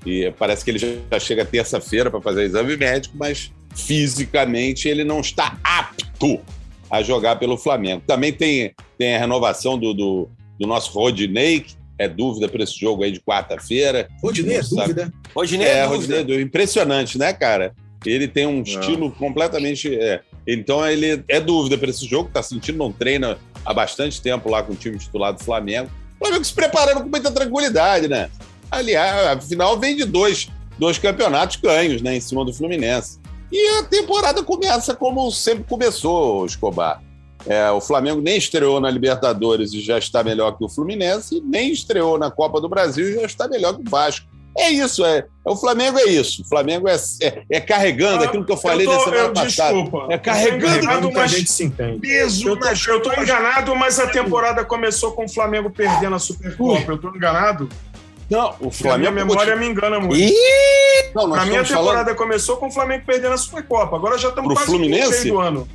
E parece que ele já chega terça-feira para fazer exame médico, mas fisicamente ele não está apto a jogar pelo Flamengo. Também tem, tem a renovação do, do, do nosso Rodinei, que é dúvida para esse jogo aí de quarta-feira. Rodinei é sabe. dúvida. Rodinei É, é dúvida. Rodinei, impressionante, né, cara? Ele tem um estilo completamente. é. Então ele é dúvida para esse jogo, tá sentindo, não treina há bastante tempo lá com o time titular do Flamengo. O Flamengo se preparando com muita tranquilidade, né? Aliás, afinal, vem de dois, dois campeonatos ganhos, né, em cima do Fluminense. E a temporada começa como sempre começou, Escobar. É, o Flamengo nem estreou na Libertadores e já está melhor que o Fluminense, nem estreou na Copa do Brasil e já está melhor que o Vasco. É isso, é, é o Flamengo é isso. O Flamengo é, é, é carregando aquilo que eu falei tô- na semana eu- passada. Desculpa. É carregando Eu mas- gente se entende. Peso Eu tô, nas eu tô enganado, mas a temporada começou com o Flamengo perdendo a Supercopa. Eu tô enganado. Não, o Porque a Flamengo. minha memória me engana muito. Ih, Não, a estamos falando temporada começou com o Flamengo perdendo a Supercopa. Agora já estamos Pro quase no Fluminense? meio do ano.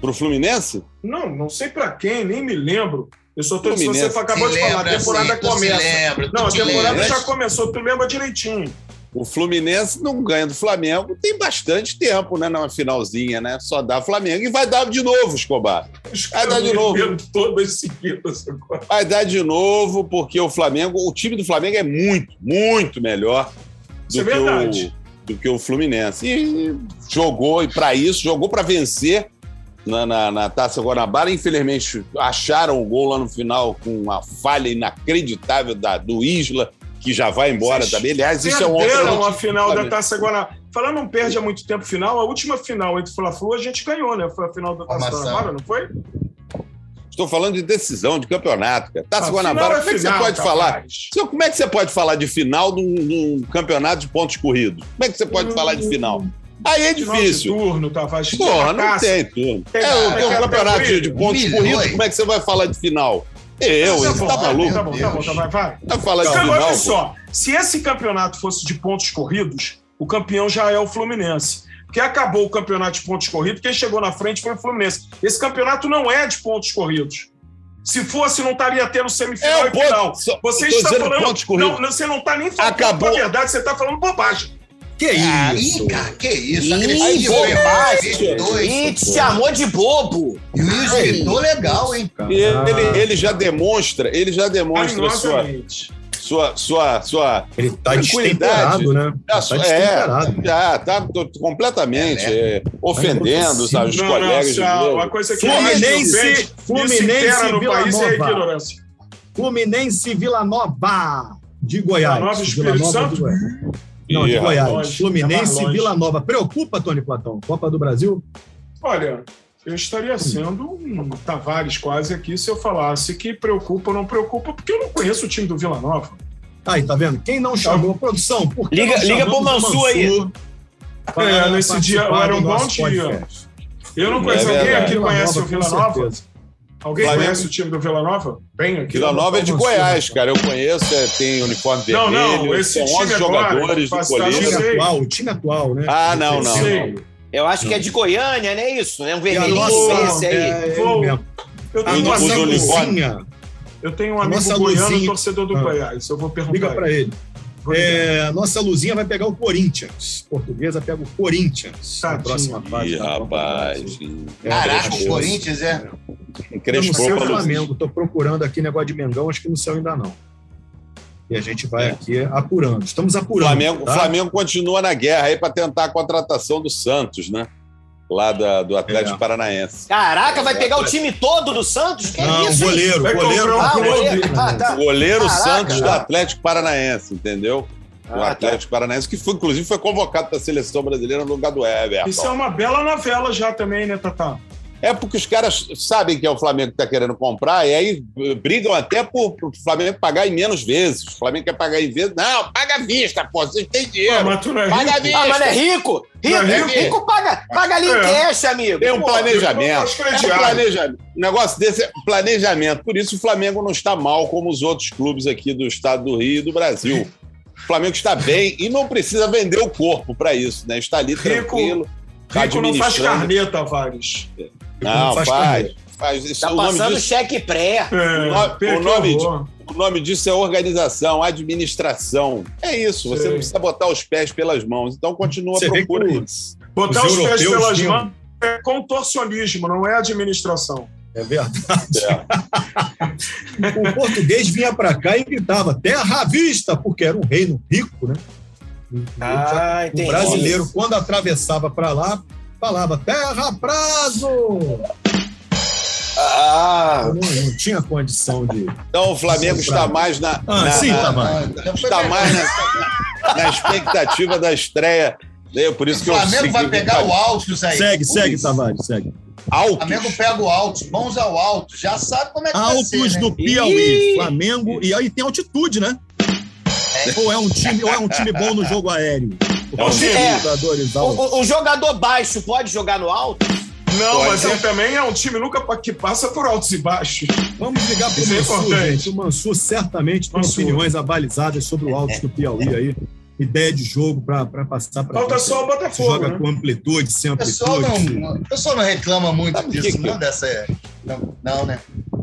pro Fluminense? Não, não sei pra quem, nem me lembro. Eu só tô dizendo, você acabou de falar, a temporada sim, começa. lembra, Não, a te temporada lembra. já começou, tu lembra direitinho. O Fluminense não ganha do Flamengo tem bastante tempo, né? Na finalzinha, né? Só dá Flamengo e vai dar de novo, Escobar. Vai dar de novo. beberam todas seguidas agora. Vai dar de novo, porque o Flamengo, o time do Flamengo é muito, muito melhor do, é que, o, do que o Fluminense. E jogou, e para isso, jogou para vencer na, na, na Taça Guanabara. Infelizmente, acharam o gol lá no final com uma falha inacreditável da, do Isla, que já vai embora Vocês também. Aliás, isso é um outro. Perderam a final da. Taça Guanabara. Falando não perde há muito tempo final, a última final entre Fla-Flu a gente ganhou, né? Foi a final da Taça Formação. Guanabara, não foi? Estou falando de decisão, de campeonato, cara. Taça Ah, Guanabara, final é como é que você final, pode rapaz. falar? Senhor, Como é que você pode falar de final de um, de um campeonato de pontos corridos? Como é que você pode falar de final? Aí é de difícil. turno, Tavares. Porra, não Taça. tem turno. Tem- É o, tem tem um campeonato de, pontos corridos, como é que você vai falar de final? Eu, Tá bom, tá maluco? Tá bom, tá bom, tá bom, vai. Vai falar de Agora, olha pô. só, se esse campeonato fosse de pontos corridos, o campeão já é o Fluminense. Porque acabou o campeonato de pontos corridos, quem chegou na frente foi o Fluminense. Esse campeonato não é de pontos corridos. Se fosse, não estaria tendo semifinal É e final. Você está falando. pontos corridos. Não, você não está nem falando Acabou. a verdade, você está falando bobagem. Que Ah, isso? Ih, cara, que isso? Ih, bobagem. Dois. Ih, te chamou de bobo. E o legal, hein? Ele, ele já demonstra, ele já demonstra sua, sua, sua, sua, Ele tá Tranquilidade. destemperado, né? Tá é, já tá to- completamente é, ofendendo sabe, os Não, colegas. não, de Sal, Globo. a coisa que Fluminense- Fluminense no Vila país é Nova. ignorância. Fluminense Vila Nova de Goiás. Vila Nova, Espírito Vila Nova Santo? Não, de Goiás. longe, Fluminense é mais longe. Vila Nova. Preocupa, Tony Platão? Copa do Brasil? Olha, eu estaria sendo um Tavares quase aqui se eu falasse que preocupa ou não preocupa, porque eu não conheço o time do Vila Nova. Aí, tá vendo? Quem não chamou? Produção, por que Liga- não liga pro o Mansur aí. É, nesse dia era um bom nosso dia. podcast? Eu não É conheço alguém verdade. aqui conhece o com Vila Nova? certeza. Alguém Flamengo. conhece o time do Vila Nova? Bem aqui. Vila Nova é de Goiás, né? cara. Eu conheço, é, tem uniforme Não, vermelho, não, esse são time 11 agora, jogadores do tá O time atual, né? Ah, não, não. Sei. Eu acho que é de Goiânia, não é isso? É um vermelhinho esse aí. é, Vou- mesmo. Eu tenho um uniformes. luzinha, eu tenho um amigo goiano, torcedor do Ah. Goiás. Eu vou perguntar. liga pra ele. É, a nossa luzinha vai pegar o Corinthians. Portuguesa pega o Corinthians na Tadinho. próxima fase. Ih, rapaz. Ih, Caraca, o Crespo. Corinthians é. Eu não Crespo sei o. Flamengo. Tô procurando aqui negócio de Mengão, acho que no céu ainda não. E a gente vai É. aqui apurando. Estamos O apurando. Flamengo, tá? o Flamengo continua na guerra aí para tentar a contratação do Santos, né? Lá da- do Atlético É. Paranaense. Caraca, vai pegar o time todo do Santos? Que Não, isso, hein? goleiro, Vai goleiro. comprar um Ah, goleiro. Ah, tá. O goleiro Caraca. Santos do Atlético Paranaense, entendeu? O Ah, tá. Atlético Paranaense, que foi, inclusive foi convocado para a seleção brasileira no lugar do Everton. Isso é uma bela novela já também, né, Tatá? É porque os caras sabem que é o Flamengo que está querendo comprar e aí brigam até por o Flamengo pagar em menos vezes. O Flamengo quer pagar em vezes. Não, paga à vista, pô, vocês têm Ah, dinheiro. mas tu não é Paga à rico? vista. Ah, mas é rico? Rico, Não é rico, rico? paga, paga ali em É. cash, amigo. Tem um Pô, planejamento. é É um planejamento. Negócio desse é planejamento. Por isso o Flamengo não está mal como os outros clubes aqui do estado do Rio e do Brasil. O Flamengo está bem e não precisa vender o corpo para isso, né? Está ali Rico- tranquilo. Rico não faz carnê, Tavares. Não, faz. faz. Isso, Tá o, nome passando disso, cheque pré. É, O nome o nome disso é organização, administração. É isso, você Sei. não precisa botar os pés pelas mãos. Então continua Você vê que procura aí. os, Botar Os os, pés pelas tinham- mãos é contorcionismo, não é administração. é verdade. É. O português vinha para cá e gritava terra à vista, porque era um reino rico, né? Ah, o entendi. brasileiro, quando atravessava para lá, falava terra prazo. Ah, Eu não, não tinha condição de. Então o Flamengo está mais na, Ah, na- sim, na- tá foi está mais na, na expectativa da estreia. Eu, por isso O que eu Flamengo vai segui- pegar o alto, isso aí. Segue, segue, Isso. Tavares, segue. O Altos. Flamengo pega o alto, mãos ao alto. Já sabe como é que vai Altos ser, né? do Piauí, Ih! Flamengo, e aí tem altitude, né? Ou é um time, ou é um time bom no jogo aéreo? É um time. É. Jogadores o, altos. o- o jogador baixo pode jogar no alto? Não, Pode. mas ele também é um time nunca que passa por altos e baixos. Vamos ligar para o Isso é Mansur, importante. gente. O Mansur certamente tem Mansur. opiniões abalizadas sobre o Altos do Piauí aí. Ideia de jogo para passar para Falta só o Botafogo, Joga né? com amplitude, sem O pessoal amplitude. não, o pessoal não reclama muito Sabe disso, que- não, dessa. Não, não, né?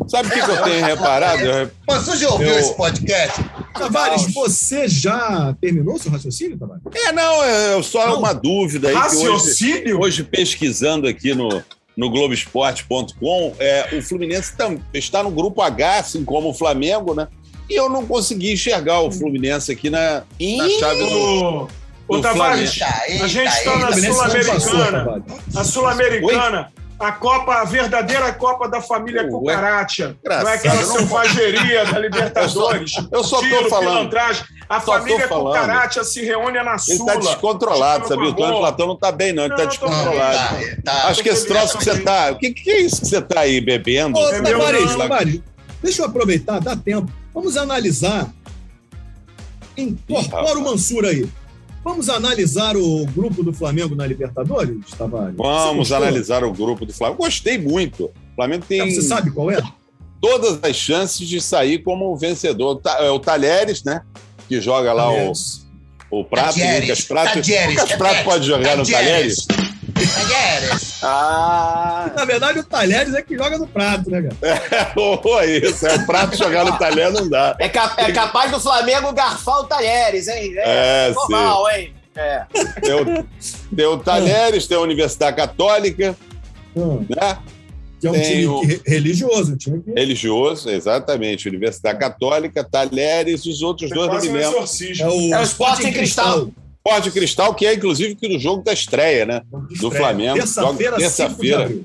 Sabe o que, que eu tenho reparado? Mas você já ouviu Eu- esse podcast? Tavares, você já terminou seu raciocínio, Tavares? É, não, é só Não. uma dúvida aí que hoje, Raciocínio? hoje pesquisando aqui no, no Globoesporte.com, é, o Fluminense tam- está no grupo H, assim como o Flamengo, né? E eu não consegui enxergar o Fluminense aqui na, na chave do. Ô, ô do Tavares, a gente está na Sul-Americana. Tavares. A Sul-Americana, a Copa, a verdadeira Copa da família Ué, Cucaracha. Não é aquela eu não- selvageria da Libertadores. eu só tô tiro, falando. pilantragem. A Só tô família falando. Cucaracha se reúne na Ele Sula. está descontrolado, sabia? O Tony Amor. Platão não está bem, não. Ele Não, eu tô- descontrolado. Tá, tá. Acho que esse troço que você tá. O que, que é isso que você tá aí bebendo? Ô, É deixa eu aproveitar, dá tempo. Vamos analisar. Incorpora o Mansur aí. Vamos analisar o grupo do Flamengo na Libertadores, Tavares? Vamos analisar o grupo do Flamengo. Gostei muito. O Flamengo tem Você sabe qual é? todas as chances de sair como vencedor. É O Talheres, né? Que joga lá o, o Prato. Tadieres, Lucas Prato. Lucas Prato pode jogar no Talheres? Talheres. Ah, Na verdade, o Talheres é que joga no prato, né, cara? Oh, isso. É o Prato jogar no Talheres não dá. é, cap- é capaz do Flamengo garfar o Talheres, hein? É, É, sim. normal, hein? É. Tem o, tem o Talheres, tem a Universidade Católica, Hum, né? Que é um Tem time o- que- religioso, um time que Religioso, exatamente. Universidade Católica, Talheres e os outros É dois não me um lembro. é o, É o Sporting Cristal. Esporte Cristal, que é inclusive que no jogo da estreia, né? Do Flamengo. Terça-feira, Joga 5 de terça-feira.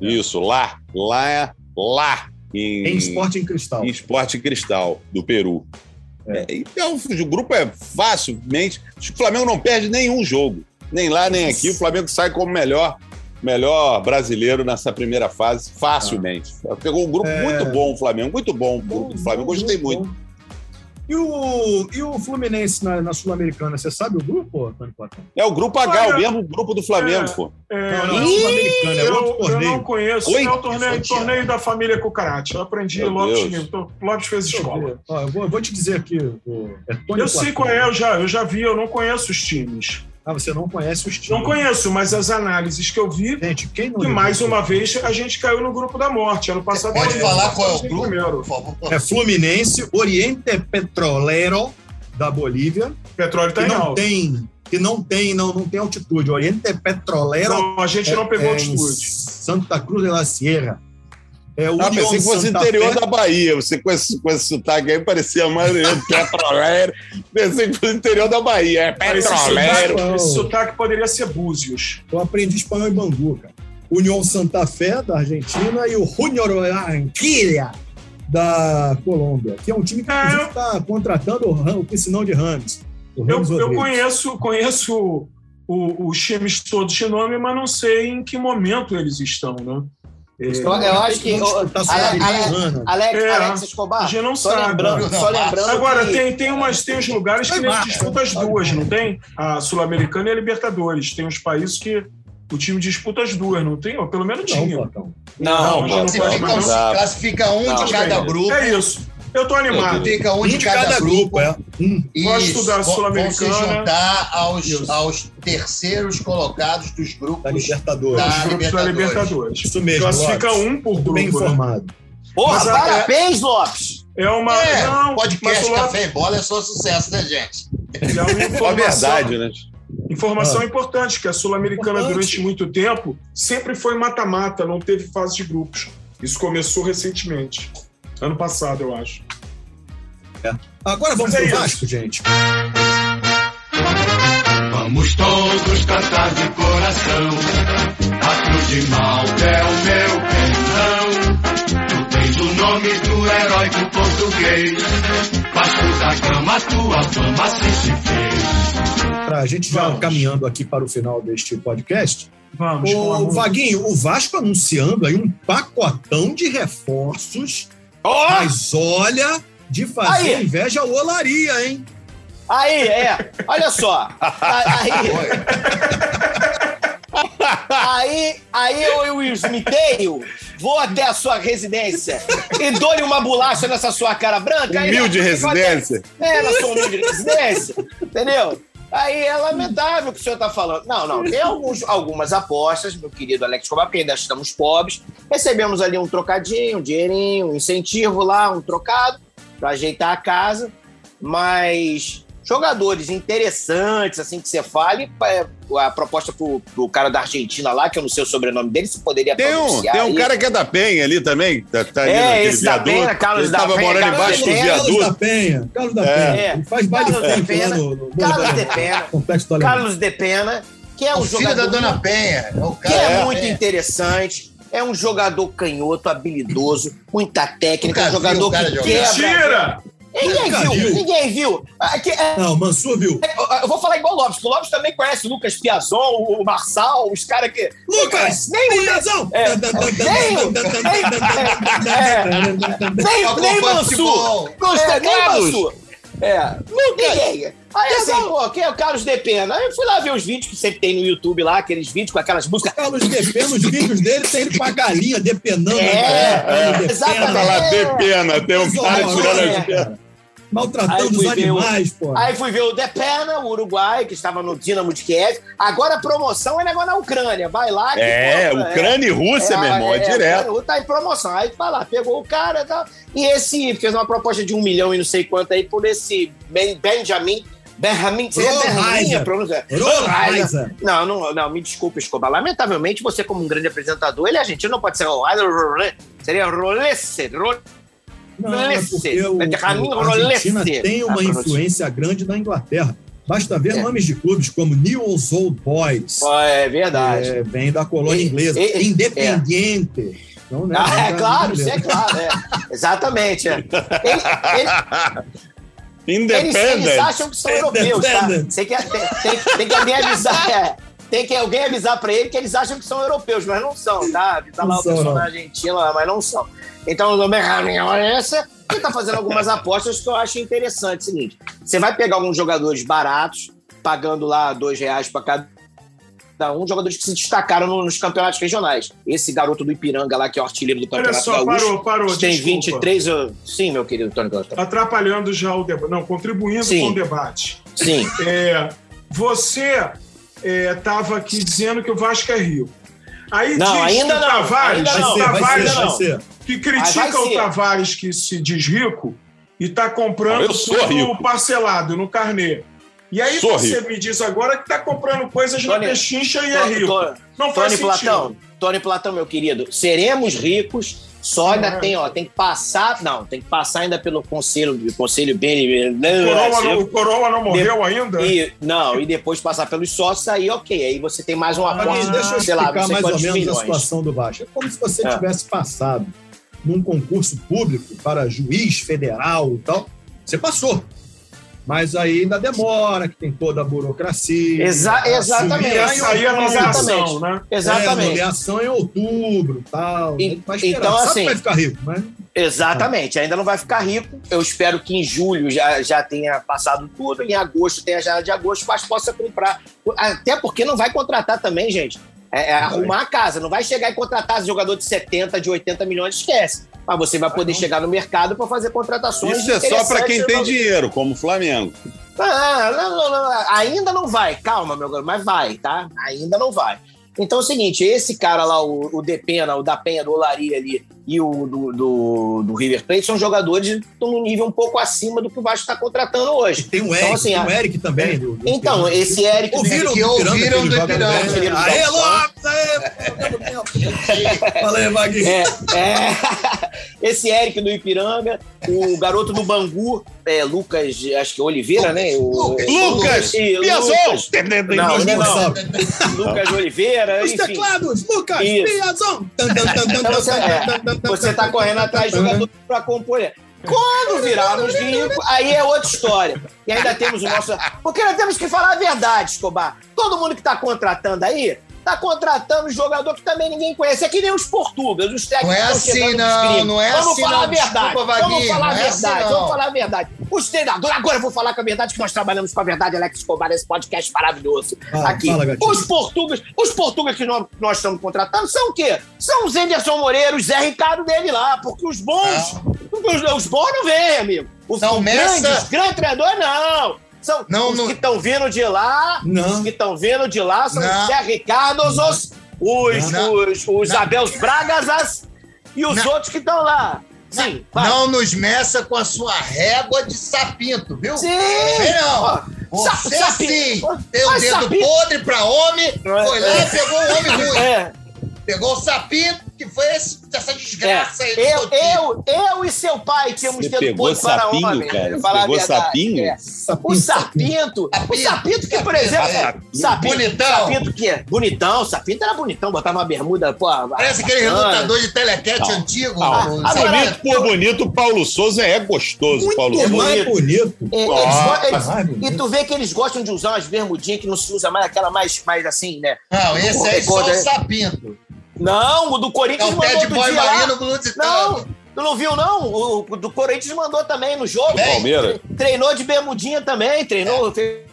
Isso, lá, lá, lá. Em, Em Sporting Cristal. em Esporte Cristal, do Peru. É. É, então, o grupo é facilmente. Acho que o Flamengo não perde nenhum jogo. Nem lá, nem aqui. O Flamengo sai como melhor, melhor brasileiro nessa primeira fase, facilmente. Pegou um grupo É. muito bom, o Flamengo. Muito bom o grupo do Flamengo. Gostei muito. E o, e o Fluminense na, na Sul-Americana, você sabe o grupo, Antônio Platão? É o grupo H, Olha, o mesmo grupo do Flamengo, é, pô. É, Não, não, é Sul-Americana, é outro eu, eu não torneio. conheço. Oi? É o torneio, torneio da família Cucarate. Eu aprendi, Meu Lopes, Deus. Lopes fez escola. Ó, eu, vou, eu vou te dizer aqui. O, é Tony Eu sei qual é, eu já, eu já vi, eu não conheço os times. Ah, você não conhece os times. Não conheço, mas as análises que eu vi, Gente, quem não que lembra mais uma vez a gente caiu no grupo da morte. Ano passado Pode falar qual é o grupo, primeiro. É Fluminense, Oriente Petrolero da Bolívia, Petróleo que tá em não alta. tem, que não tem, não, não tem altitude. Oriente Petrolero Não, a gente não pegou é altitude. Santa Cruz de la Sierra. É Ah, União pensei que fosse Santa interior Fé. da Bahia. Você com esse, com esse sotaque aí parecia mais petroleiro. Pensei que fosse interior da Bahia. É Esse petroleiro. sotaque, esse sotaque poderia ser Búzios. Eu aprendi espanhol em Bangu, cara. União Santa Fé, da Argentina, e o Junior Barranquilla, da Colômbia, que é um time que É, eu- está contratando o, o piscinão de Rames. o Eu, eu conheço, conheço o- os times todos de nome, mas não sei em que momento eles estão, né? É, Eu, eu acho que. Disputar Ale- Ale-. Alex, É, Alex Escobar. a gente não só sabe. lembrando, só lembrando. Agora, que- tem, tem, umas, tem uns lugares que Foi nem massa. disputa as duas, não tem? A Sul-Americana e a Libertadores. Tem uns países que o time disputa as duas, não tem? Ou pelo menos Não, tinha. Não, Não, não, não mais. Classifica, classifica um Não, de cada grupo. É isso. Eu tô animado. Fica um de cada, grupo. é. Hum. Gosto da vão- Vão se Sul-Americana. juntar aos, Isso. aos terceiros colocados dos Da grupos Libertadores. da Os grupos da Libertadores. Libertadores. Isso mesmo, Classifica Lopes. um por Muito bem grupo. né? informado. Porra, Mas parabéns, Lopes! É uma. É, não, podcast Lopes- Café e Bola é só sucesso, né, gente? é uma É informação, verdade, né? informação Ah. importante, que a Sul-Americana, durante muito tempo, sempre foi mata-mata, não teve fase de grupos. Isso começou recentemente. Ano passado, eu acho. Agora vamos Mas é pro. Vasco, gente. Vamos todos cantar de coração. A cruz de Malta é o meu perdão. Tu tens o nome do heróico português. Vasco da Gama, tua fama assim se fez. Pra gente já Vamos. caminhando aqui para o final deste podcast. Vamos, O. Vaguinho, o Vasco anunciando aí um pacotão de reforços. Ó! Mas olha, de fazer Aí. inveja ao Olaria, hein? Aí, é, olha só. Aí, aí, aí eu e o Smiteio vou até a sua residência e dou-lhe uma bolacha nessa sua cara branca. aí- Humilde residência. É, na sua humilde residência, entendeu? Aí é lamentável o que o senhor está falando. Não, não, tem alguns, algumas apostas, meu querido Alex Escobar, porque ainda estamos pobres. Recebemos ali um trocadinho, um dinheirinho, um incentivo lá, um trocado, para ajeitar a casa. Mas jogadores interessantes, assim, que você fale, é, a proposta pro, pro cara da Argentina lá, que eu não sei o sobrenome dele, se poderia Tem um, tem um cara que é da Penha ali também, que tá, tá ali É, naquele esse da viaduto. Penha, Carlos Ele da tava Penha, morando Carlos embaixo do da Penha. Carlos da viaduto. Penha. Carlos da É. Penha. É. Ele faz baile Carlos da lá Penha. no, no Carlos de Pena. Carlos de Pena, que é o um filho jogador da Dona Penha. É o que cara é da muito Penha. interessante. É um jogador canhoto, habilidoso, muita técnica, um jogador o que jogar. quebra. Mentira! Ninguém Nunca viu, viu. ninguém viu. Aqui, é, Não, Mansur viu. é, eu vou falar igual o Lopes, o Lopes também conhece o Lucas Piazon, o Marçal, os caras que. Lucas! Nem o razão! É. Nem, nem Mansur. É, nem Carlos. Mansur. É, ninguém. Aí assim, pô, quem é o Carlos de Pena? Aí eu fui lá ver os vídeos que sempre tem no YouTube lá, aqueles vídeos com aquelas músicas. Carlos Depena, os vídeos dele tem ele com a galinha depenando. É, né? Depena. exatamente. Tá lá, de pena, tem um cara tirando é. as. Aí Maltratando os ver o- animais, pô. Aí fui ver o Depena, o Uruguai, que estava no Dinamo de Kiev. Agora a promoção é negócio na Ucrânia. Vai lá. que É, compra, Ucrânia e Rússia, meu irmão, é, direto. Tá em promoção. Aí vai lá, pegou o cara e tal. E esse fez uma proposta de um milhão e não sei quanto aí por esse Ben- Benjamin. Benjamin, seria Rohrheiser. Benjamin a pronúncia? Não, não, não, me desculpa, Escobar. Lamentavelmente, você, como um grande apresentador, ele é argentino, não pode ser Rohrheiser, seria Rolesse. É porque o, Rolesse. a Argentina Rolesse. tem uma Ah, influência grande na Inglaterra. Basta ver É. nomes de clubes como Newell's Old Boys, Ó, É verdade. é, vem da colônia E- inglesa, e- Independiente. Então, né, Ah, é da claro, isso é claro, é. Exatamente. É. Ele- ele- eles, eles Independent. acham que são europeus, tá? Independent. Tem que, tem, tem- que alguém avisar. é. tem que alguém avisar pra ele que eles acham que são europeus, mas não são, tá? Tá lá o pessoal da Argentina, mas não são. Então, o Benjamin essa ele tá fazendo algumas apostas que eu acho interessante. Seguinte, você vai pegar alguns jogadores baratos, pagando lá dois reais pra cada um, jogadores que se destacaram no- nos campeonatos regionais. Esse garoto do Ipiranga lá, que é o artilheiro do Olha Campeonato só, Gaúcho, parou, parou. tem desculpa. 23... eu- Sim, meu querido Tony Costa. Atrapalhando já o debate. Não, contribuindo Sim. com o debate. Sim. É, você estava aqui dizendo que o Vasco é rio. Aí Não, diz ainda que o não, Tavares, ainda não, Tavares ser, vai não. ser. que critica o. Tavares que se diz rico e está comprando tudo rico. parcelado no carnê. E aí Sou você rico. me diz agora que está comprando coisas na Tony, pechincha e é rico. Tony, Não faz Tony sentido. Platão, Tony Platão, meu querido, seremos ricos Só ainda Não é. tem, ó, tem que passar. Não, tem que passar ainda pelo conselho, conselho bem. O Coroa, não, o Coroa não morreu ainda? E, não, e depois passar pelos sócios, aí ok. Aí você tem mais um aporte, eu sei lá, explicar não sei mais ou menos a milhões. situação do Vasco. É como se você É. tivesse passado num concurso público para juiz federal e tal. Você passou. Mas aí ainda demora, que tem toda a burocracia. Exa- exatamente. É a nomeação, Exatamente. né? É, a Exatamente. nomeação é em outubro tal. E- Vai esperar. então, Sabe assim- que vai ficar rico, mas Exatamente, ainda não vai ficar rico. Eu espero que em julho já, já tenha passado tudo, em agosto tenha janela de agosto, mas possa comprar. Até porque não vai contratar também, gente. É, é arrumar a casa, não vai chegar e contratar jogador de 70, de 80 milhões, esquece. Mas você vai poder chegar no mercado para fazer contratações. Isso é só para quem tem dinheiro, como o Flamengo. Ah, não, não, não, ainda não vai, calma, meu garoto, mas vai, tá? Ainda não vai. Então é o seguinte, esse cara lá, o, o Depena, o da Penha do Olaria ali e o do, do, do River Plate são jogadores que estão num nível um pouco acima do que o Vasco está contratando hoje. tem o Eric, Então, assim, tem o Eric também. do- do Então, esse Eric... Ouviram que do Ipiranga, ouviram do Ipiranga. Querido Aê. Lopes! Aê, Vaguinho. É, é. Esse Eric do Ipiranga, o garoto do Bangu, é, Lucas, acho que Oliveira, né? O, Lucas e- Piazon! Lucas, Não, não, não. Lucas Oliveira, Os enfim. teclados, Lucas. Piazon. Você, é, tan, você tá correndo atrás de jogador para compor. Quando virarmos ricos, aí é outra história. E ainda temos o nosso. Porque nós temos que falar a verdade, Escobar. Todo mundo que está contratando aí, tá contratando jogador que também ninguém conhece. É que nem os portugueses, os técnicos Não é assim, não, não é Vamos assim, falar não. a verdade. Desculpa, vamos Vaguinho, falar a não é assim, verdade. não. vamos falar a verdade. Os treinadores, agora eu vou falar com a verdade, que nós trabalhamos com a verdade, Alex Escobar, nesse podcast maravilhoso. Fala, aqui. fala, os portugueses, os portugueses que nós, nós estamos contratando são o quê? São os Anderson Moreira, o Zé Ricardo dele lá, porque os bons, os, os bons não vêm, amigo. Os Não, os Messa- grandes, grandes treinadores, não. São Não, os não- que estão vindo de lá, Não. os que estão vindo de lá são Não. os Zé Ricardo, os, os, os, os. Abels Bragas as- e os outros que estão lá. Sim. Não nos meça com a sua régua de sapinto, viu? Sim! Não. Você sa- sim, tem o dedo sapinto- podre pra homem, foi lá e pegou o homem ruim. É, Pegou o sapinto, que foi esse- essa é. desgraça aí. do Eu, eu, eu e seu pai tínhamos Você pegou podre para sapinho, homem. cara? Falar Pegou sapinho? É. O Sapinho, sapinto, o Sapinto. sapinto que, por exemplo, é, sapinto, Bonitão. sapinto que é bonitão, sapinto era bonitão, botava uma bermuda, pô. Parece aquele bacana. lutador de Não. antigo. Ah, o- agora- bonito por bonito, o Paulo Souza é gostoso, Muito Paulo Souza. mais bonito. É, eles Ah, eles- bonito. e tu vê que eles gostam de usar umas bermudinhas que não se usa mais, aquela mais, mais assim, né? Não, esse aí só o É. sapinto. Não, o do É Corinthians o mandou Ted outro Boy dia lá. Marino Não, tu não viu, não? O, o do Corinthians mandou também no jogo. Bem, Palmeiras. Treinou de bermudinha também, treinou. Fez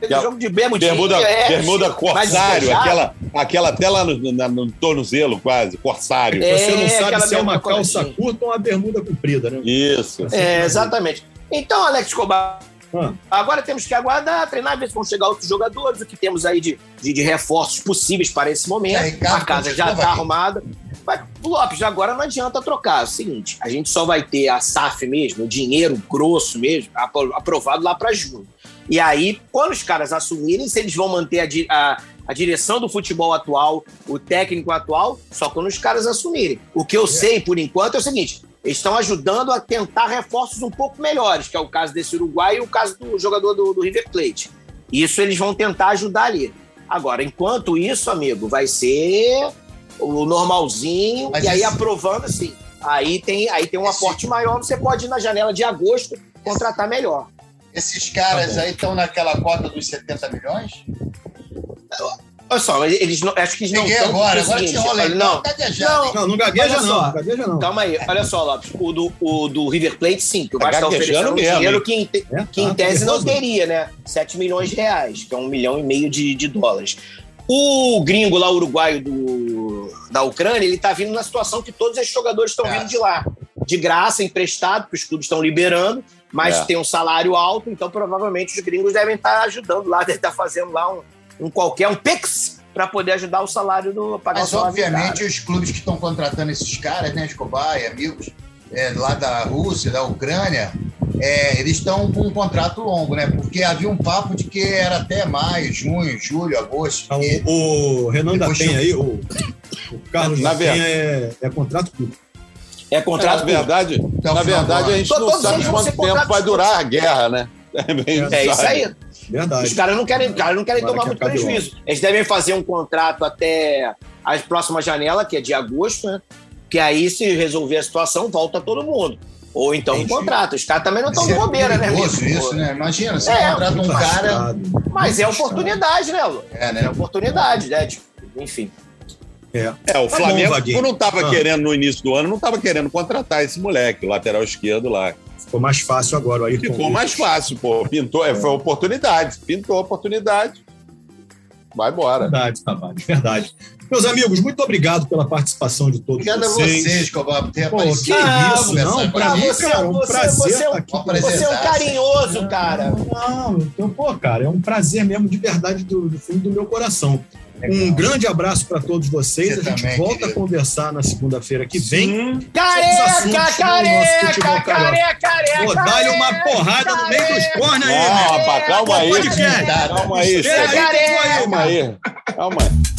Que- jogo de bermudinha. Bermuda, é, bermuda corsário, aquela, aquela até lá no, na- no tornozelo, quase, corsário. É, Você não sabe se é uma calça curta ou uma bermuda comprida, né? Isso. É, exatamente. Então, Alex Escobar, Ah. agora temos que aguardar, treinar, ver se vão chegar outros jogadores, o que temos aí de, de, de reforços possíveis para esse momento. É, Ricardo, a casa já está arrumada. Mas, Lopes, agora não adianta trocar. É o seguinte, a gente só vai ter a SAF mesmo, o dinheiro grosso mesmo, apro- aprovado lá para junho. E aí, quando os caras assumirem, se eles vão manter a, a- a direção do futebol atual, o técnico atual, só quando os caras assumirem. O que eu sei, por enquanto, é o seguinte: estão ajudando a tentar reforços um pouco melhores, que é o caso desse Uruguai e o caso do jogador do, do River Plate. Isso eles vão tentar ajudar ali. Agora, enquanto isso, amigo, vai ser o normalzinho, Mas e aí esse- aprovando assim. Aí tem, aí tem um Esse- aporte maior, você pode ir na janela de agosto contratar melhor. Esses caras Tá aí estão naquela cota dos 70 milhões? Olha só, mas eles não, acho que eles não Peguei tão, agora, agora te seguinte, olha, não, hein? Não, não gagueja não, gagueja não. Calma aí, olha só, Lopes. O do, o do River Plate, sim, que o Tá Vasco está gaguejando oferecendo um mesmo, dinheiro que, em, te- É, que em tá tese não teria, né? 7 milhões de reais, que é um milhão e meio de, de dólares. O gringo lá, uruguaio do, da Ucrânia, ele tá vindo na situação que todos esses jogadores estão É. vindo de lá. De graça, emprestado, porque os clubes estão liberando, mas É. tem um salário alto, então provavelmente os gringos devem estar ajudando lá, devem estar fazendo lá um, um qualquer, um PIX, para poder ajudar o salário do pagar Mas, o salário do obviamente, os clubes que estão contratando esses caras, né, Escobar e amigos, é, lá da Rússia, da Ucrânia, é, eles estão com um contrato longo, né? Porque havia um papo de que era até maio, junho, julho, agosto. Ah, E- O, o Renan da Penha eu- aí, o, o Carlos Na da Penha é, é contrato curto. É contrato na verdade, Até o na verdade a gente Todos não sabe quanto tempo vai durar a guerra, né? bem É isso aí. Verdade. Os caras não querem, os caras não querem tomar que muito prejuízo. Eles devem fazer um contrato até a próxima janela, que é de agosto, né? Que aí, se resolver a situação, volta todo mundo. Ou então um Entendi. contrato. Os caras também não estão Isso de é bobeira, né? amigo? isso, né? Imagina, você É, contrata um cara. Mas é oportunidade, né, Lu? É, É né? oportunidade, né? Tipo, enfim. É. É, o Tá Flamengo bom, não estava Ah. querendo, no início do ano, não estava querendo contratar esse moleque, o lateral esquerdo lá. Ficou mais fácil agora. O Ayrton Ficou mais fácil, pô. Pintou, é, foi oportunidade. Pintou a oportunidade. Vai embora. Verdade, Tavares, verdade. Meus amigos, muito obrigado pela participação de todos Obrigado a vocês. vocês, Cobar, por ter aparecido. que Ah, isso, não, pra a mim, você- cara, é um você- prazer você é um- estar aqui. Vocês. Você é um carinhoso, cara. Não, então, pô, cara, é um prazer mesmo, de verdade, do, do fundo do meu coração. Um grande abraço para todos vocês. Você a gente também, volta querido. a conversar na segunda-feira que vem. Careca, careca, careca, careca. Pô, dá-lhe uma porrada no meio dos cornes aí, rapaz, calma aí. Calma aí, Calma cara. aí. Calma aí.